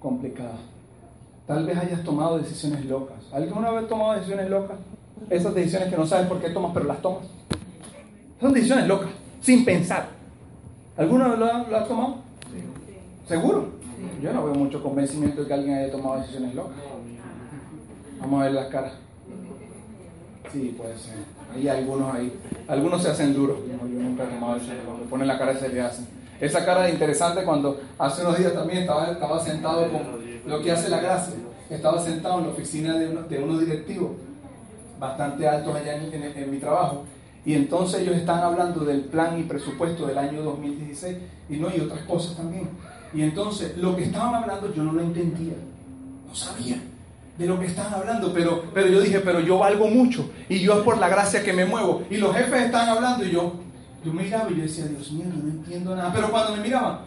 A: complicadas. Tal vez hayas tomado decisiones locas. ¿Alguna vez tomado decisiones locas? Esas decisiones que no sabes por qué tomas, pero las tomas. Son decisiones locas, sin pensar. ¿Alguna vez lo has tomado? ¿Seguro? Yo no veo mucho convencimiento de que alguien haya tomado decisiones locas. Vamos a ver las caras. Sí, puede ser. Hay algunos ahí. Algunos se hacen duros. Yo nunca he tomado decisiones locas. Ponen la cara y se le hacen. Esa cara de interesante cuando hace unos días también estaba, estaba sentado con lo que hace la gracia. Estaba sentado en la oficina de, uno, de unos directivos bastante altos allá en, en, mi trabajo. Y entonces ellos están hablando del plan y presupuesto del año 2016 y no, y otras cosas también. Y entonces lo que estaban hablando yo no lo entendía, no sabía de lo que estaban hablando, pero, pero yo dije, pero yo valgo mucho y yo es por la gracia que me muevo. Y los jefes están hablando y yo, yo miraba y yo decía, Dios mío, no entiendo nada. Pero cuando me miraban...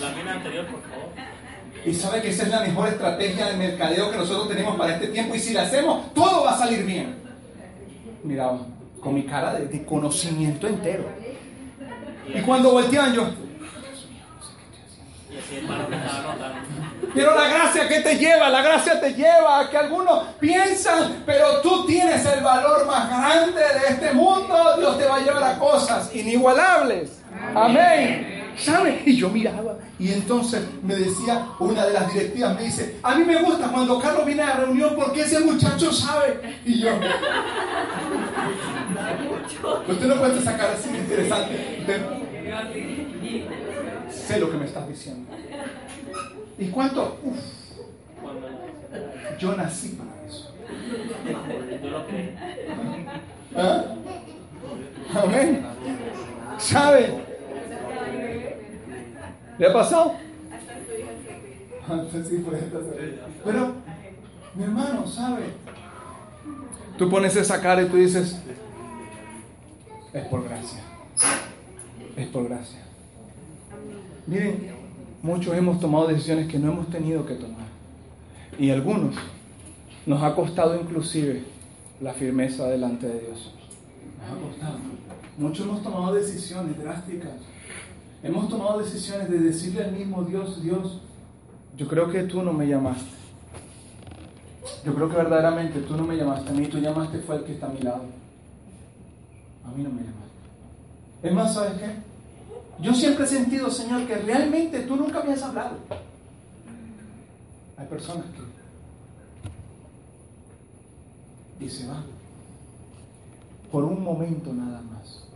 C: La mina anterior, por favor.
A: Y sabe que esa es la mejor estrategia de mercadeo que nosotros tenemos para este tiempo. Y si la hacemos, todo va a salir bien. Miraba, con mi cara de, conocimiento entero. Y cuando volteaban yo... Pero la gracia que te lleva, la gracia te lleva a que algunos piensan, pero tú tienes el valor más grande de este mundo. Dios te va a llevar a cosas inigualables. Amén. ¿Sabe? Y yo miraba y entonces me decía una de las directivas, me dice, a mí me gusta cuando Carlos viene a la reunión porque ese muchacho sabe. Y yo, usted no puede sacar así interesante. sé lo que me estás diciendo. ¿Y cuánto? Uf, yo nací para eso. ¿Ah? Amén. ¿Sabe? ¿Le ha pasado? Pero, mi hermano, ¿sabe? Tú pones esa cara y tú dices, es por gracia. Es por gracia. Miren, muchos hemos tomado decisiones que no hemos tenido que tomar. Y algunos nos ha costado inclusive la firmeza delante de Dios. Nos ha costado. Muchos hemos tomado decisiones drásticas. Hemos tomado decisiones de decirle al mismo Dios, Dios, yo creo que tú no me llamaste. Yo creo que verdaderamente tú no me llamaste a mí, tú llamaste fue el que está a mi lado. A mí no me llamaste. Es más, ¿sabes qué? Yo siempre he sentido, Señor, que realmente tú nunca me has hablado. Hay personas que... Y se van. Por un momento nada más.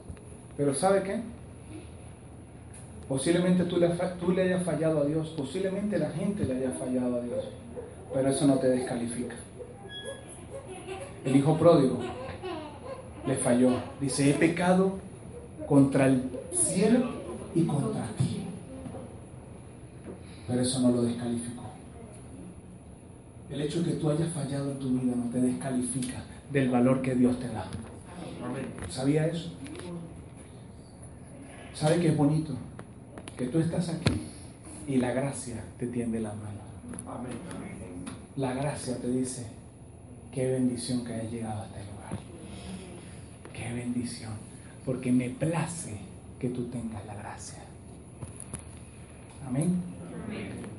A: Pero ¿sabe qué? Posiblemente tú le, tú le hayas fallado a Dios, posiblemente la gente le haya fallado a Dios, pero eso no te descalifica. El hijo pródigo le falló. Dice, he pecado contra el cielo y contra ti. Pero eso no lo descalificó. El hecho de que tú hayas fallado en tu vida no te descalifica del valor que Dios te da. ¿Sabía eso? ¿Sabe qué es bonito? Que tú estás aquí y la gracia te tiende la mano. La gracia te dice, qué bendición que hayas llegado a este lugar. Qué bendición. Porque me place que tú tengas la gracia. Amén.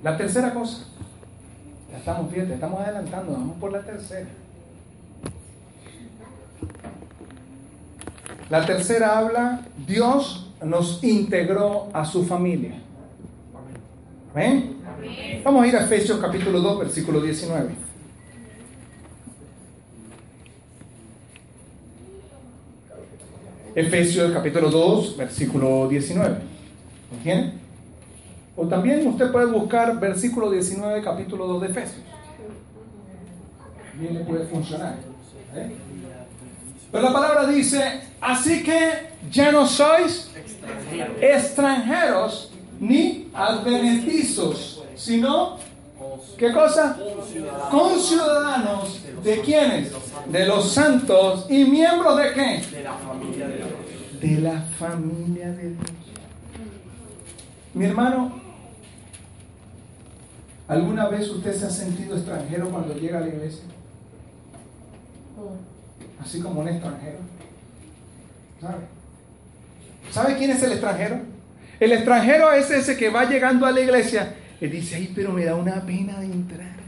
A: La tercera cosa. Ya estamos, fíjate, estamos adelantando, vamos por la tercera. La tercera habla, Dios nos integró a su familia. Amén. Vamos a ir a Efesios capítulo 2, versículo 19. Efesios capítulo 2, versículo 19. ¿Entienden? O también usted puede buscar versículo 19, capítulo 2 de Efesios. Bien le puede funcionar. ¿eh? Pero la palabra dice, así que ya no sois extranjeros ni advenedizos, sino, ¿qué cosa? Con ciudadanos de quiénes? De los santos y miembros de qué? La familia de Dios. De la familia de Dios. Mi hermano, ¿alguna vez usted se ha sentido extranjero cuando llega a la iglesia? Así como un extranjero. ¿Sabe? ¿Sabe quién es el extranjero? El extranjero es ese que va llegando a la iglesia y dice, ay, pero me da una pena de entrar.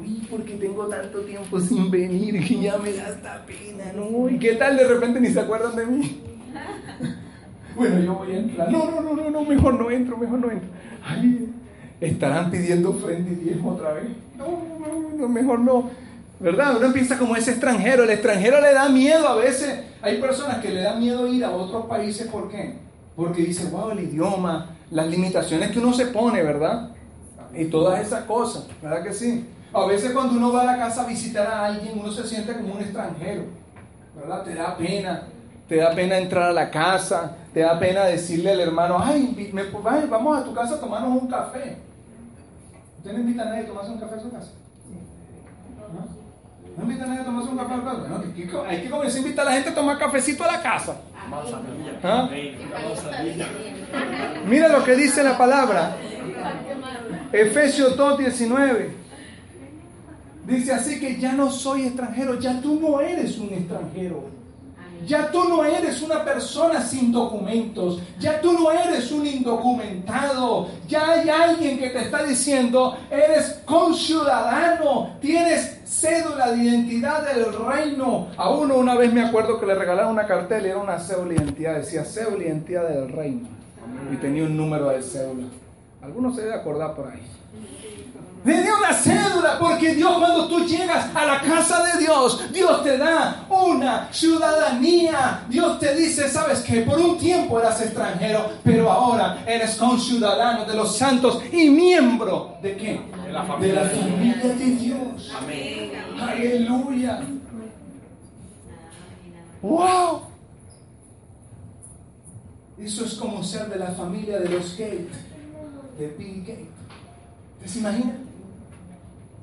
A: Uy, porque tengo tanto tiempo sin venir que ya me da esta pena, ¿no? ¿Y qué tal de repente ni se acuerdan de mí? [laughs] bueno, yo voy a entrar. No, no, no, no, no, mejor no entro, mejor no entro. Estarán pidiendo ofrenda y diezmo otra vez. No, no, no, mejor no. ¿Verdad? Uno empieza como ese extranjero. El extranjero le da miedo a veces. Hay personas que le da miedo ir a otros países. ¿Por qué? Porque dice, wow, el idioma, las limitaciones que uno se pone, ¿verdad? Y todas esas cosas, ¿verdad que sí? A veces cuando uno va a la casa a visitar a alguien, uno se siente como un extranjero, ¿verdad? Te da pena, te da pena entrar a la casa, te da pena decirle al hermano, ay, vamos a tu casa a tomarnos un café. ¿Usted no invita a nadie a tomarse un café a su casa? ¿No? Invita a nadie a tomarse un café? No, hay que comenzar a invitar a la gente a tomar cafecito a la casa. ¿Ah? Mira lo que dice la palabra. Efesios 2.19. Dice así que ya no soy extranjero, ya tú no eres un extranjero. Ya tú no eres una persona sin documentos, ya tú no eres un indocumentado, ya hay alguien que te está diciendo, eres conciudadano, tienes cédula de identidad del reino. A uno una vez me acuerdo que le regalaron una cartela y era una cédula de identidad, decía cédula de identidad del reino y tenía un número de cédula. Algunos se debe acordar por ahí. Dio una cédula porque Dios cuando tú llegas a la casa de Dios, Dios te da una ciudadanía. Dios te dice, sabes que por un tiempo eras extranjero, pero ahora eres conciudadano de los santos y miembro de qué? De la familia de, la familia de Dios. Amén. Aleluya. Wow. Eso es como ser de la familia de los Gates, de Bill Gates. ¿Te se imagina? Que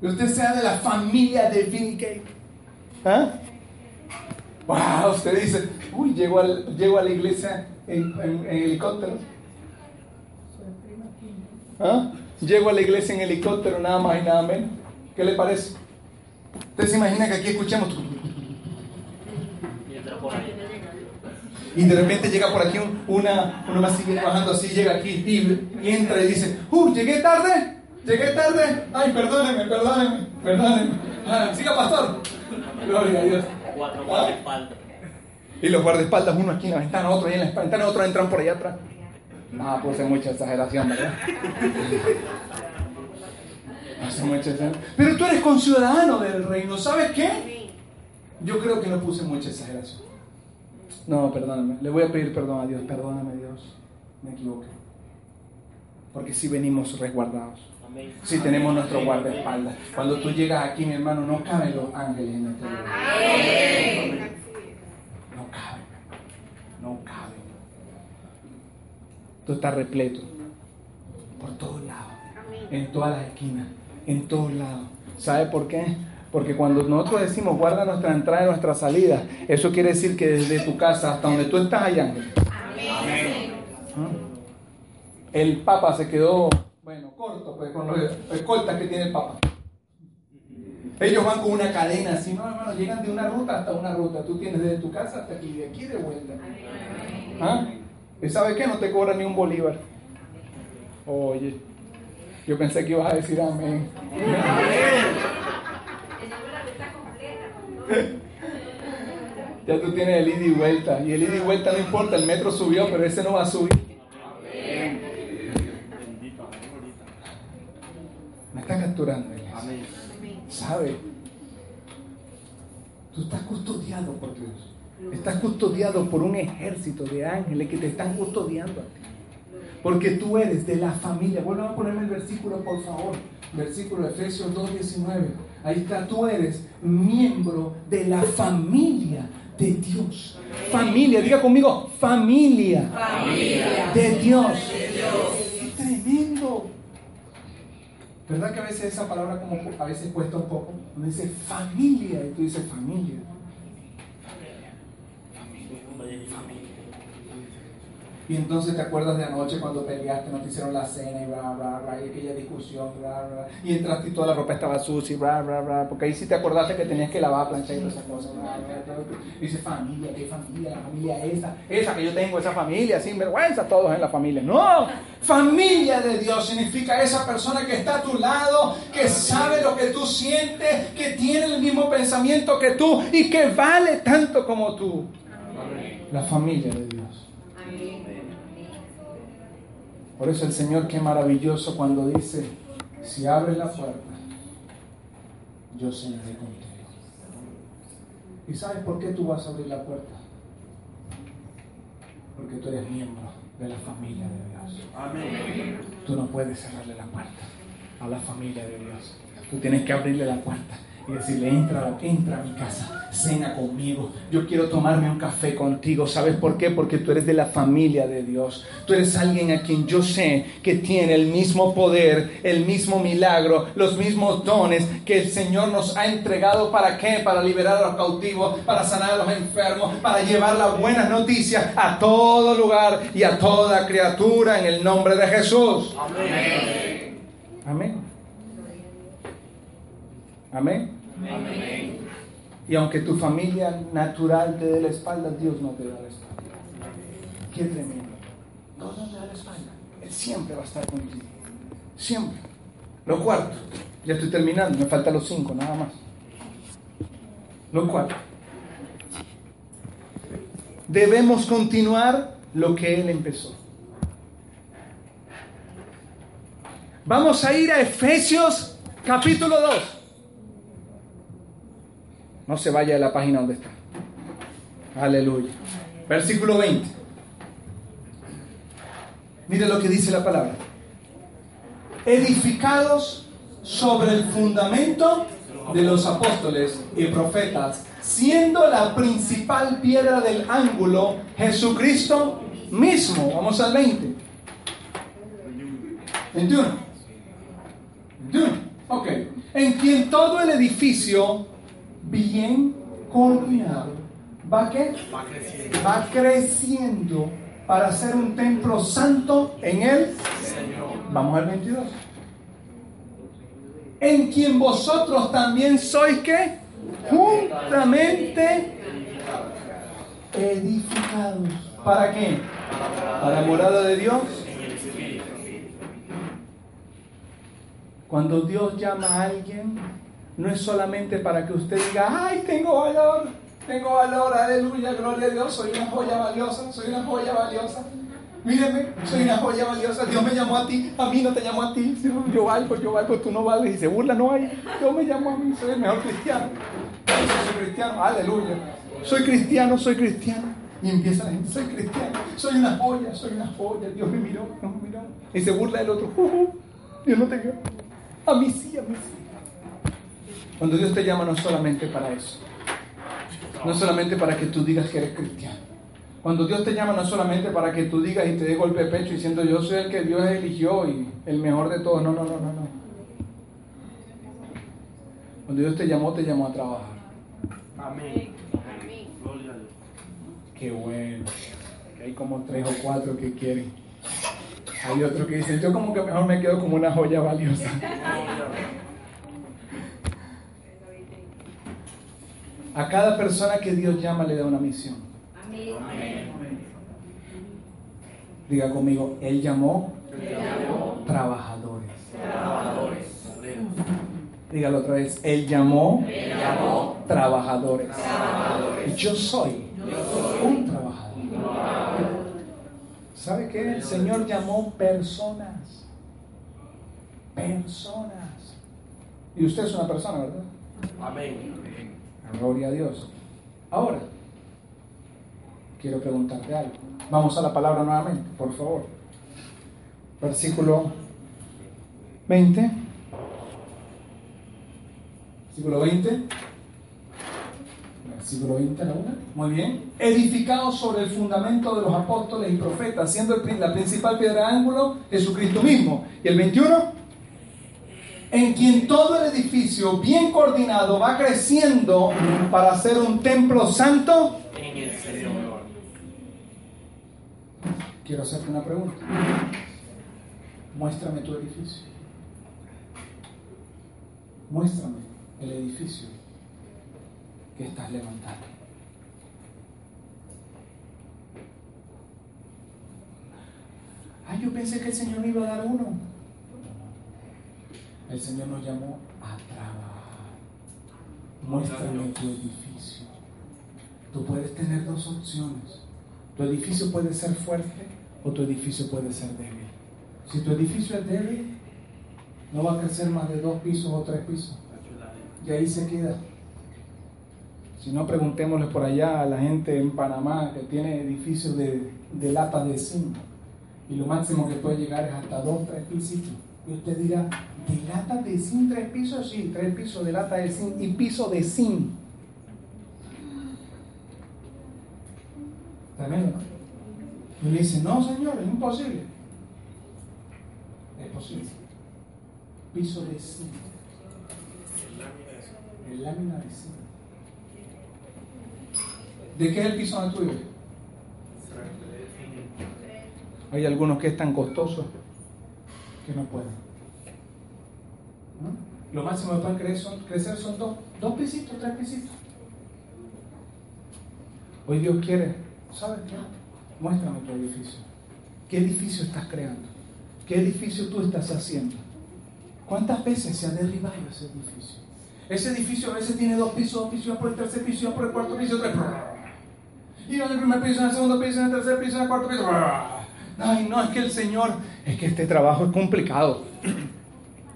A: usted sea de la familia de Bill Gates. ¿Ah? Wow, usted dice, uy, llego, al, llego a la iglesia en, helicóptero. ¿Ah? Llego a la iglesia en helicóptero, nada más y nada menos. ¿Qué le parece? ¿Usted se imagina que aquí escuchamos? Y de repente llega por aquí una, uno más sigue bajando así, llega aquí y, entra y dice, ¡Uh, llegué tarde! ¡Llegué tarde! ¡Ay, perdóneme, perdóneme, perdóneme! Ah, ¡Siga, pastor! Gloria a Dios.
C: Cuatro guardaespaldas.
A: Y los guardaespaldas, uno aquí en la ventana, otro ahí en la ventana, otro entran por allá atrás. No, puse mucha exageración, ¿verdad? Hace mucha exageración. Pero tú eres conciudadano del reino, ¿sabes qué? Yo creo que no puse mucha exageración. No, perdóname. Le voy a pedir perdón a Dios. Perdóname, Dios. Me equivoqué. Porque si venimos resguardados. Si tenemos nuestro guardaespaldas. Cuando tú llegas aquí, mi hermano, no caben los ángeles en este lugar. No caben. No caben. Tú estás repleto. Por todos lados. En todas las esquinas. En todos lados. ¿Sabe por qué? Porque cuando nosotros decimos guarda nuestra entrada y nuestra salida, eso quiere decir que desde tu casa hasta donde tú estás allá. Amén. ¿Ah? El Papa se quedó, bueno, corto, pues con los escoltas que tiene el Papa. Ellos van con una cadena así, no, hermano, llegan de una ruta hasta una ruta. Tú tienes desde tu casa hasta aquí, de aquí de vuelta. ¿Ah? ¿Y sabes qué? No te cobran ni un bolívar. Oye, yo pensé que ibas a decir amén. ya tú tienes el ida y vuelta. Y el ida y vuelta no importa, el metro subió, pero ese no va a subir. Me está capturando. ¿Sabe? Tú estás custodiado por Dios. Estás custodiado por un ejército de ángeles que te están custodiando a ti. Porque tú eres de la familia. Vuelvan a ponerme el versículo, por favor. Versículo de Efesios 2.19. Ahí está, tú eres miembro de la familia de Dios. Familia, diga conmigo, familia, De, Dios. Es tremendo. ¿Verdad que a veces esa palabra como a veces cuesta un poco? Uno dice familia y tú dices familia. Y entonces te acuerdas de anoche cuando peleaste, no te hicieron la cena y bla, bla, bla, y aquella discusión, bla, bla, y entraste y toda la ropa estaba sucia y bla, bla, bla, porque ahí sí te acordaste que tenías que lavar, planchar y todas esas cosas, bla, bla, bla. Y dice, familia, ¿qué familia? La familia esa, esa que yo tengo, esa familia, sin vergüenza, todos en la familia. No, familia de Dios significa esa persona que está a tu lado, que sabe lo que tú sientes, que tiene el mismo pensamiento que tú y que vale tanto como tú. La familia de Dios. Por eso el Señor, qué maravilloso cuando dice, si abres la puerta, yo cenaré contigo. ¿Y sabes por qué tú vas a abrir la puerta? Porque tú eres miembro de la familia de Dios. Amén. Tú no puedes cerrarle la puerta a la familia de Dios. Tú tienes que abrirle la puerta y decirle, entra, entra a mi casa, cena conmigo, yo quiero tomarme un café contigo. ¿Sabes por qué? Porque tú eres de la familia de Dios. Tú eres alguien a quien yo sé que tiene el mismo poder, el mismo milagro, los mismos dones que el Señor nos ha entregado. ¿Para qué? Para liberar a los cautivos, para sanar a los enfermos, para llevar las buenas noticias a todo lugar y a toda criatura en el nombre de Jesús. Amén. Amén. Amén. Y aunque tu familia natural te dé la espalda, Dios no te da la espalda. Qué tremendo. Dios no te da la espalda. Él siempre va a estar contigo. Siempre. Lo cuarto. Ya estoy terminando. Me faltan los cinco, nada más. Lo cuarto. Debemos continuar lo que Él empezó. Vamos a ir a Efesios capítulo 2. No se vaya de la página donde está. Aleluya. Versículo 20. Mire lo que dice la palabra. Edificados sobre el fundamento de los apóstoles y profetas, siendo la principal piedra del ángulo Jesucristo mismo. Vamos al 20. 21. 21. Ok. En quien todo el edificio bien coordinado, ¿va qué? Va creciendo. Va creciendo para ser un templo santo en él. Vamos al 22. En quien vosotros también sois que juntamente edificados. ¿Para qué? Para morada de Dios. Cuando Dios llama a alguien, no es solamente para que usted diga, ay, tengo valor, tengo valor, aleluya, gloria a Dios, soy una joya valiosa, soy una joya valiosa. Míreme, soy una joya valiosa. Dios me llamó a ti, a mí no te llamó a ti. Yo valgo, yo valgo, tú no vales. Y se burla, no hay. Dios me llamó a mí, soy el mejor cristiano. Soy cristiano, aleluya. Soy cristiano, soy cristiano. Y empieza la gente, soy cristiano, soy una joya, soy una joya. Dios me miró, Dios me miró. Y se burla del otro. Dios no te vio. A mí sí, a mí sí. Cuando Dios te llama no solamente para eso. No solamente para que tú digas que eres cristiano cuando Dios te llama no solamente para que tú digas y te dé golpe de pecho diciendo yo soy el que Dios eligió y el mejor de todos. No, no, no, no, no. Cuando Dios te llamó, te llamó a trabajar. Amén. Qué bueno. Hay como tres o cuatro que quieren. Hay otros que dicen, yo como que mejor me quedo como una joya valiosa. A cada persona que Dios llama le da una misión. Diga conmigo, Él llamó, trabajadores. Dígalo otra vez, Él llamó, trabajadores. Y yo soy, un trabajador. ¿Sabe qué? El Señor llamó personas. Personas. Y usted es una persona, ¿verdad? Amén. Gloria a Dios. Ahora, quiero preguntarte algo. Vamos a la palabra nuevamente, por favor. Versículo 20. Versículo 20. Versículo 20 la una. Muy bien. Edificado sobre el fundamento de los apóstoles y profetas, siendo la principal piedra de ángulo Jesucristo mismo. Y el 21 en quien todo el edificio bien coordinado va creciendo para ser un templo santo quiero hacerte una pregunta. Muéstrame tu edificio. Muéstrame el edificio que estás levantando. Ay, yo pensé que el Señor me iba a dar uno. El Señor nos llamó a trabajar. Muéstrame tu edificio. Tú puedes tener dos opciones tu edificio puede ser fuerte o tu edificio puede ser débil. Si tu edificio es débil, no va a crecer más de dos pisos o tres pisos. Y ahí se queda. Si no, preguntémosle por allá a la gente en Panamá que tiene edificios de, de lata de zinc. Y lo máximo que puede llegar es hasta dos, tres pisitos. Y usted dirá, ¿de lata de zinc tres pisos? Sí, tres pisos de lata de zinc y piso de zinc. Y le dice, no, señor, es imposible. Es posible. Piso de zinc. El lámina de zinc. ¿De qué es el piso vives? Hay algunos que es tan costoso que no pueden. Lo máximo que pueden crecer son, dos, dos pisitos, tres pisitos. Hoy Dios quiere ¿Sabes qué? Muéstrame tu edificio. ¿Qué edificio estás creando? ¿Qué edificio tú estás haciendo? ¿Cuántas veces se ha derribado ese edificio? Ese edificio a veces tiene dos pisos, dos pisos, por el tercer piso, por el cuarto piso, tres. Y en el primer piso, en el segundo piso, en el tercer piso, en el cuarto piso. Ay, no, es que el Señor, es que este trabajo es complicado.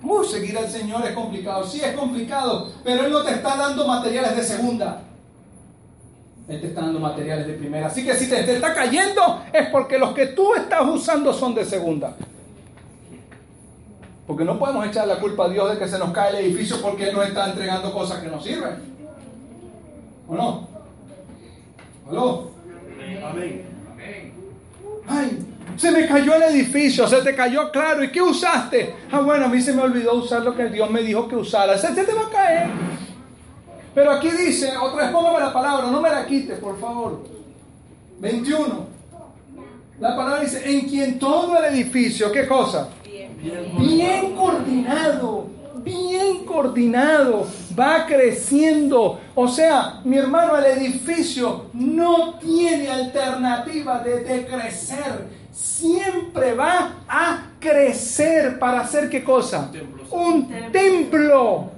A: Uh, seguir al Señor es complicado. Sí, es complicado, pero Él no te está dando materiales de segunda. Él te está dando materiales de primera. Así que si te, está cayendo es porque los que tú estás usando son de segunda. Porque no podemos echar la culpa a Dios de que se nos cae el edificio porque Él nos está entregando cosas que no sirven. ¿O no? ¿Aló? Amén. Ay, se me cayó el edificio, se te cayó, claro. ¿Y qué usaste? Ah, bueno, a mí se me olvidó usar lo que Dios me dijo que usara. Se te va a caer. Pero aquí dice, otra vez la palabra, no me la quite, por favor. 21. La palabra dice, en quien todo el edificio, ¿qué cosa? Bien, bien coordinado, bien coordinado, va creciendo. O sea, mi hermano, el edificio no tiene alternativa de decrecer. Siempre va a crecer para hacer qué cosa? Un templo.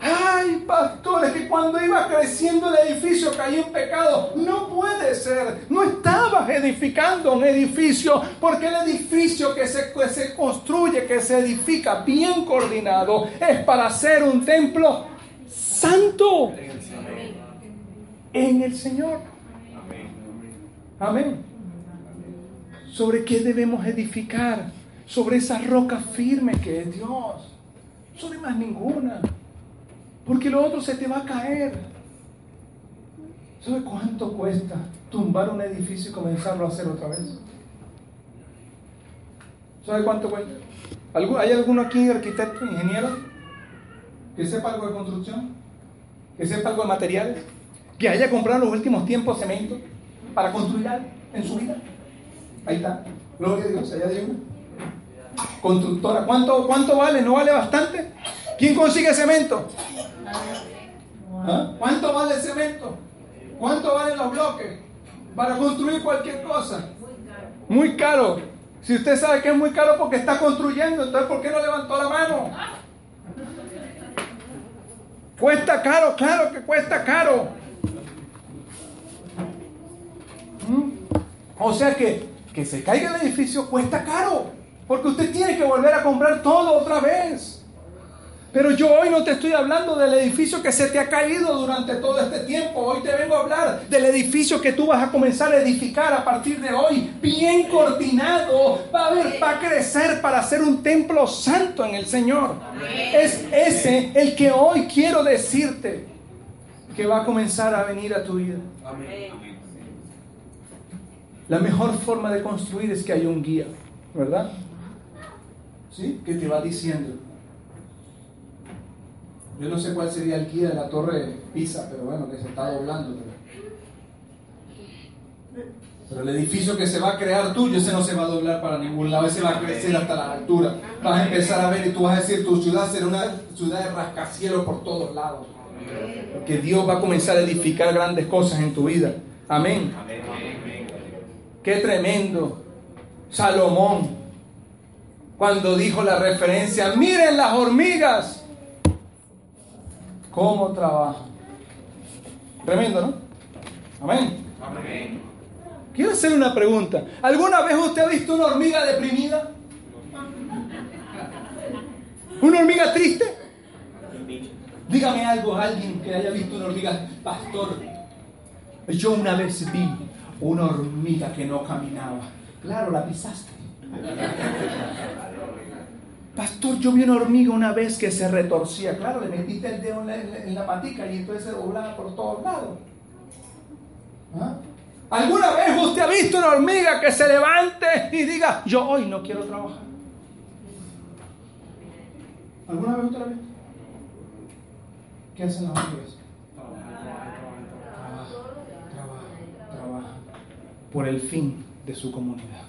A: Ay, pastores, que cuando iba creciendo el edificio caí en pecado. No puede ser. No estabas edificando un edificio, porque el edificio que se, que se construye, que se edifica bien coordinado, es para hacer un templo santo en el Señor. Amén. ¿Sobre qué debemos edificar? Sobre esa roca firme que es Dios. Sobre más ninguna. Porque lo otro se te va a caer. ¿Sabe cuánto cuesta tumbar un edificio y comenzarlo a hacer otra vez? ¿Sabe cuánto cuesta? ¿Hay alguno aquí, arquitecto, ingeniero, que sepa algo de construcción? ¿Que sepa algo de materiales? ¿Que haya comprado en los últimos tiempos cemento para construir algo en su vida? Ahí está. Gloria a Dios, allá. Constructora. ¿Cuánto, ¿Cuánto vale? ¿No vale bastante? ¿Quién consigue cemento? ¿Ah? ¿Cuánto vale el cemento? ¿Cuánto valen los bloques? Para construir cualquier cosa. Muy caro. Si usted sabe que es muy caro porque está construyendo, entonces ¿por qué no levantó la mano? Cuesta caro, claro que cuesta caro. O sea que que se caiga el edificio cuesta caro, porque usted tiene que volver a comprar todo otra vez. Pero yo hoy no te estoy hablando del edificio que se te ha caído durante todo este tiempo. Hoy te vengo a hablar del edificio que tú vas a comenzar a edificar a partir de hoy, bien coordinado. Va a, ver, va a crecer para ser un templo santo en el Señor. Es ese el que hoy quiero decirte que va a comenzar a venir a tu vida. La mejor forma de construir es que haya un guía, ¿verdad? ¿Sí? Que te va diciendo yo no sé cuál sería el guía de la torre Pisa, pero bueno, que se está doblando. Pero, el edificio que se va a crear tuyo, ese no se va a doblar para ningún lado, ese va a crecer hasta la altura. Vas a empezar a ver y tú vas a decir, tu ciudad será una ciudad de rascacielos por todos lados. Porque Dios va a comenzar a edificar grandes cosas en tu vida. Amén. Qué tremendo. Salomón, cuando dijo la referencia, miren las hormigas cómo trabaja. Tremendo, ¿no? Amén. Amén. Quiero hacer una pregunta. ¿Alguna vez usted ha visto una hormiga deprimida? ¿Una hormiga triste? Dígame algo, alguien que haya visto una hormiga, pastor. Yo una vez vi una hormiga que no caminaba. Claro, la pisaste. Pastor, yo vi una hormiga una vez que se retorcía. Claro, le metiste el dedo en la, patica y entonces se doblaba por todos lados. ¿Ah? ¿Alguna vez usted ha visto una hormiga que se levante y diga, yo hoy no quiero trabajar? ¿Alguna vez usted la ha visto? ¿Qué hacen las hormigas? Trabaja, trabaja, trabaja. Por el fin de su comunidad.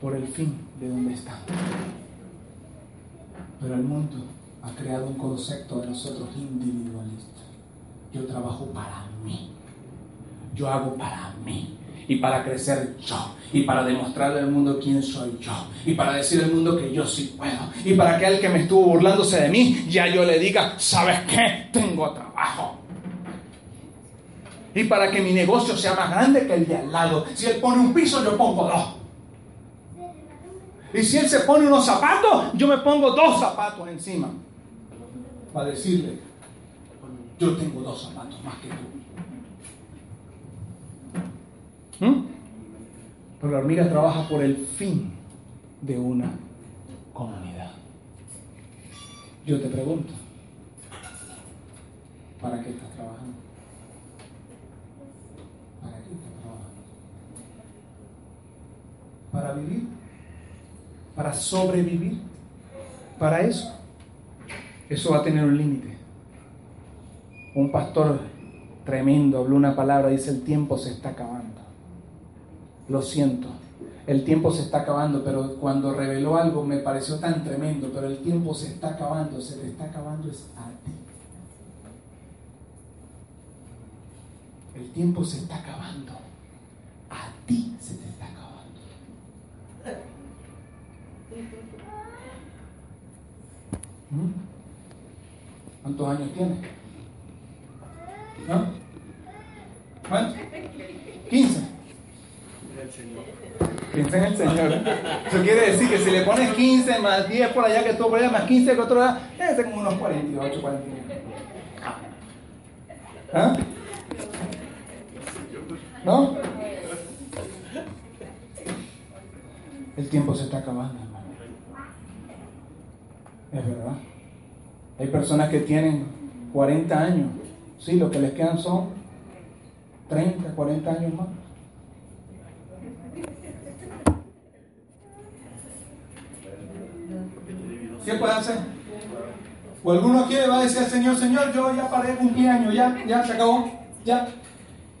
A: Por el fin de donde están. Pero el mundo ha creado un concepto de nosotros individualistas. Yo trabajo para mí. Yo hago para mí. Y para crecer yo. Y para demostrarle al mundo quién soy yo. Y para decirle al mundo que yo sí puedo. Y para que el que me estuvo burlándose de mí, ya yo le diga, ¿sabes qué? Tengo trabajo. Y para que mi negocio sea más grande que el de al lado. Si él pone un piso, yo pongo dos. Y si él se pone unos zapatos, yo me pongo dos zapatos encima. Para decirle, yo tengo dos zapatos más que tú. ¿Mm? Pero la hormiga trabaja por el fin de una comunidad. Yo te pregunto, ¿para qué estás trabajando? ¿Para qué estás trabajando? ¿Para vivir? para sobrevivir. Para eso, eso va a tener un límite. Un pastor tremendo habló una palabra, dice el tiempo se está acabando. Lo siento, el tiempo se está acabando, pero cuando reveló algo me pareció tan tremendo, pero el tiempo se está acabando, se te está acabando es a ti. El tiempo se está acabando, a ti se te está acabando. ¿Mm? ¿Cuántos años tienes? ¿No? ¿Cuántos? 15. Piensa en el Señor. Eso quiere decir que si le pones 15 más 10 por allá que tú por allá, más 15 que otro lado, debe ser como unos 48, 49. ¿Ah? ¿No? El tiempo se está acabando. Es verdad. Hay personas que tienen 40 años. Sí, lo que les quedan son 30, 40 años más. ¿Qué puede hacer? O alguno quiere va a decir Señor, Señor, yo ya paré cumplí años, ya, ya se acabó, ya,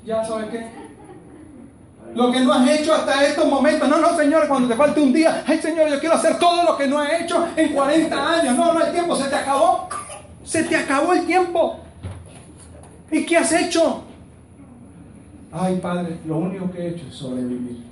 A: ya sabes qué. Lo que no has hecho hasta estos momentos, no, no, Señor, cuando te falte un día, ay Señor, yo quiero hacer todo lo que no he hecho en 40 años. No, no, el tiempo se te acabó. Se te acabó el tiempo. ¿Y qué has hecho? Ay, Padre, lo único que he hecho es sobrevivir.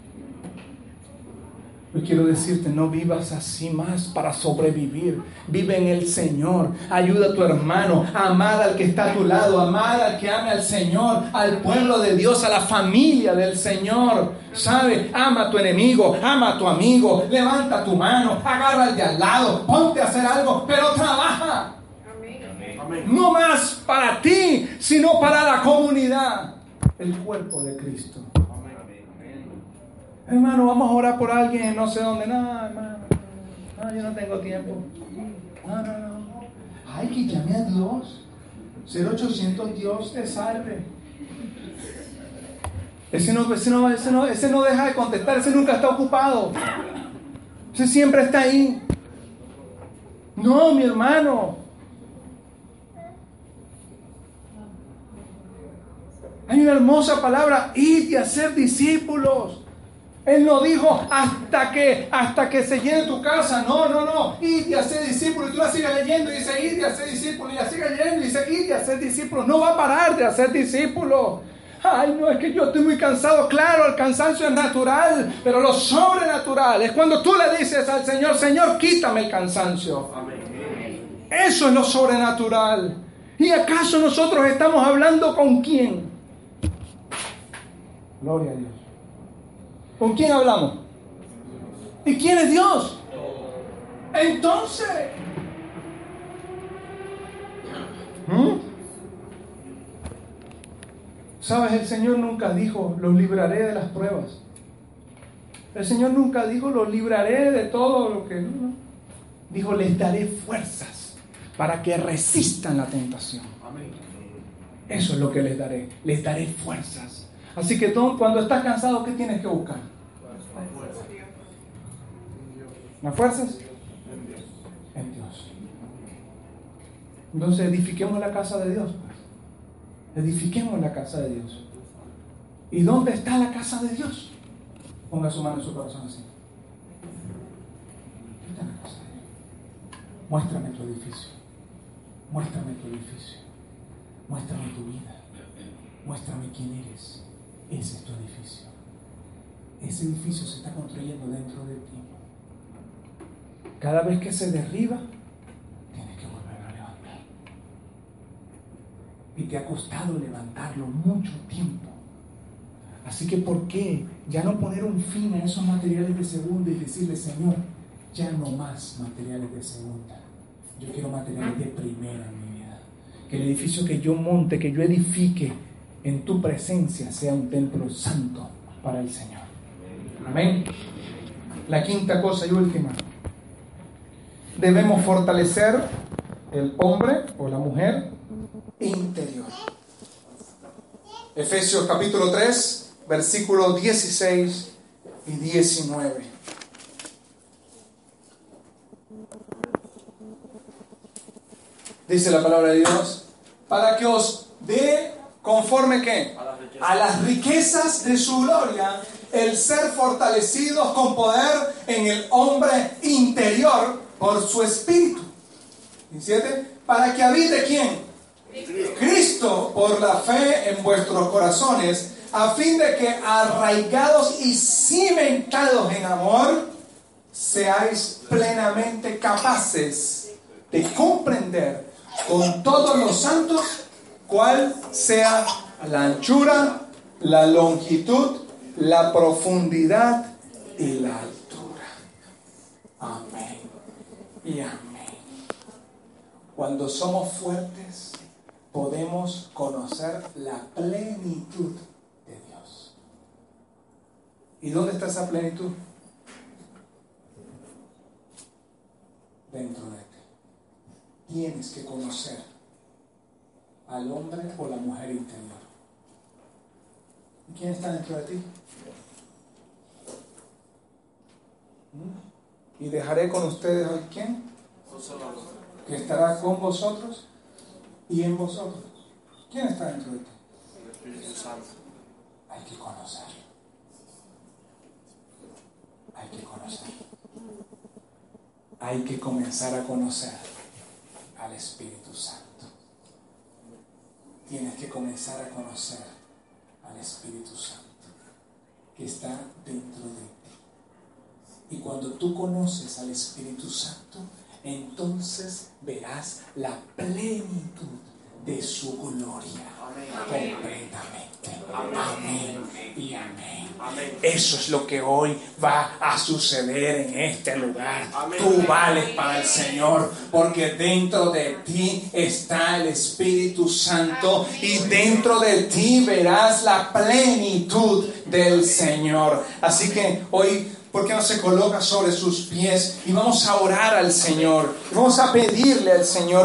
A: Yo quiero decirte, no vivas así más para sobrevivir. Vive en el Señor. Ayuda a tu hermano. Amada al que está a tu lado. Amada al que ame al Señor. Al pueblo de Dios. A la familia del Señor. ¿Sabe? Ama a tu enemigo. Ama a tu amigo. Levanta tu mano. Agarra al de al lado. Ponte a hacer algo. Pero trabaja. No más para ti, sino para la comunidad. El cuerpo de Cristo. Hermano, vamos a orar por alguien, no sé dónde. No, hermano. No, yo no tengo tiempo. No, no, no. Ay, que llame a Dios. 0800 Dios te salve. Ese no, ese, no, ese, no, ese no deja de contestar, ese nunca está ocupado. Ese siempre está ahí. No, mi hermano. Hay una hermosa palabra, id y hacer discípulos. Él no dijo hasta que, hasta que se llene tu casa. No, no, no. Id y hacer discípulos. Y tú la sigues leyendo y dice id y hacer discípulos. Y la sigues leyendo y dice id y hacer discípulos. No va a parar de hacer discípulos. Ay, no, es que yo estoy muy cansado. Claro, el cansancio es natural, pero lo sobrenatural es cuando tú le dices al Señor, Señor, quítame el cansancio. Eso es lo sobrenatural. ¿Y acaso nosotros estamos hablando con quién? Gloria a Dios. ¿Con quién hablamos? ¿Y quién es Dios? Entonces, ¿Mm? ¿sabes? El Señor nunca dijo, los libraré de las pruebas. El Señor nunca dijo, los libraré de todo lo que... No, Dijo, les daré fuerzas para que resistan la tentación. Eso es lo que les daré. Les daré fuerzas. Así que tú, cuando estás cansado, ¿qué tienes que buscar? ¿Las fuerzas? En Dios. Entonces edifiquemos la casa de Dios. Pues. Edifiquemos la casa de Dios. ¿Y dónde está la casa de Dios? Ponga su mano en su corazón así. Muéstrame tu edificio. Muéstrame tu edificio. Muéstrame tu vida. Muéstrame quién eres. Ese es tu edificio. Ese edificio se está construyendo dentro de ti. Cada vez que se derriba, tienes que volver a levantar. Y te ha costado levantarlo mucho tiempo. Así que, ¿por qué ya no poner un fin a esos materiales de segunda y decirle, Señor, ya no más materiales de segunda? Yo quiero materiales de primera en mi vida. Que el edificio que yo monte, que yo edifique, en tu presencia sea un templo santo para el Señor. Amén. La quinta cosa y última. Debemos fortalecer el hombre o la mujer interior. Efesios capítulo 3, versículos 16 y 19. Dice la palabra de Dios, para que os dé conforme que a las riquezas de su gloria el ser fortalecidos con poder en el hombre interior por su espíritu. ¿Y siete? Para que habite quién? Cristo por la fe en vuestros corazones, a fin de que arraigados y cimentados en amor, seáis plenamente capaces de comprender con todos los santos cuál sea la anchura, la longitud, la profundidad y la altura. Amén y amén. Cuando somos fuertes, podemos conocer la plenitud de Dios. ¿Y dónde está esa plenitud? Dentro de ti. Tienes que conocer al hombre o la mujer interior. ¿Y quién está dentro de ti? ¿Mm? Y dejaré con ustedes hoy quién? Que estará con vosotros y en vosotros. ¿Quién está dentro de ti?
C: El Espíritu Santo.
A: Hay que conocer. Hay que conocer. Hay que comenzar a conocer al Espíritu Santo. Tienes que comenzar a conocer al Espíritu Santo que está dentro de ti. Y cuando tú conoces al Espíritu Santo, entonces verás la plenitud de su gloria completamente. Amén y amén. Eso es lo que hoy va a suceder en este lugar. Tú vales para el Señor porque dentro de ti está el Espíritu Santo y dentro de ti verás la plenitud del Señor. Así que hoy ¿Por qué no se coloca sobre sus pies y vamos a orar al Señor? Vamos a pedirle al Señor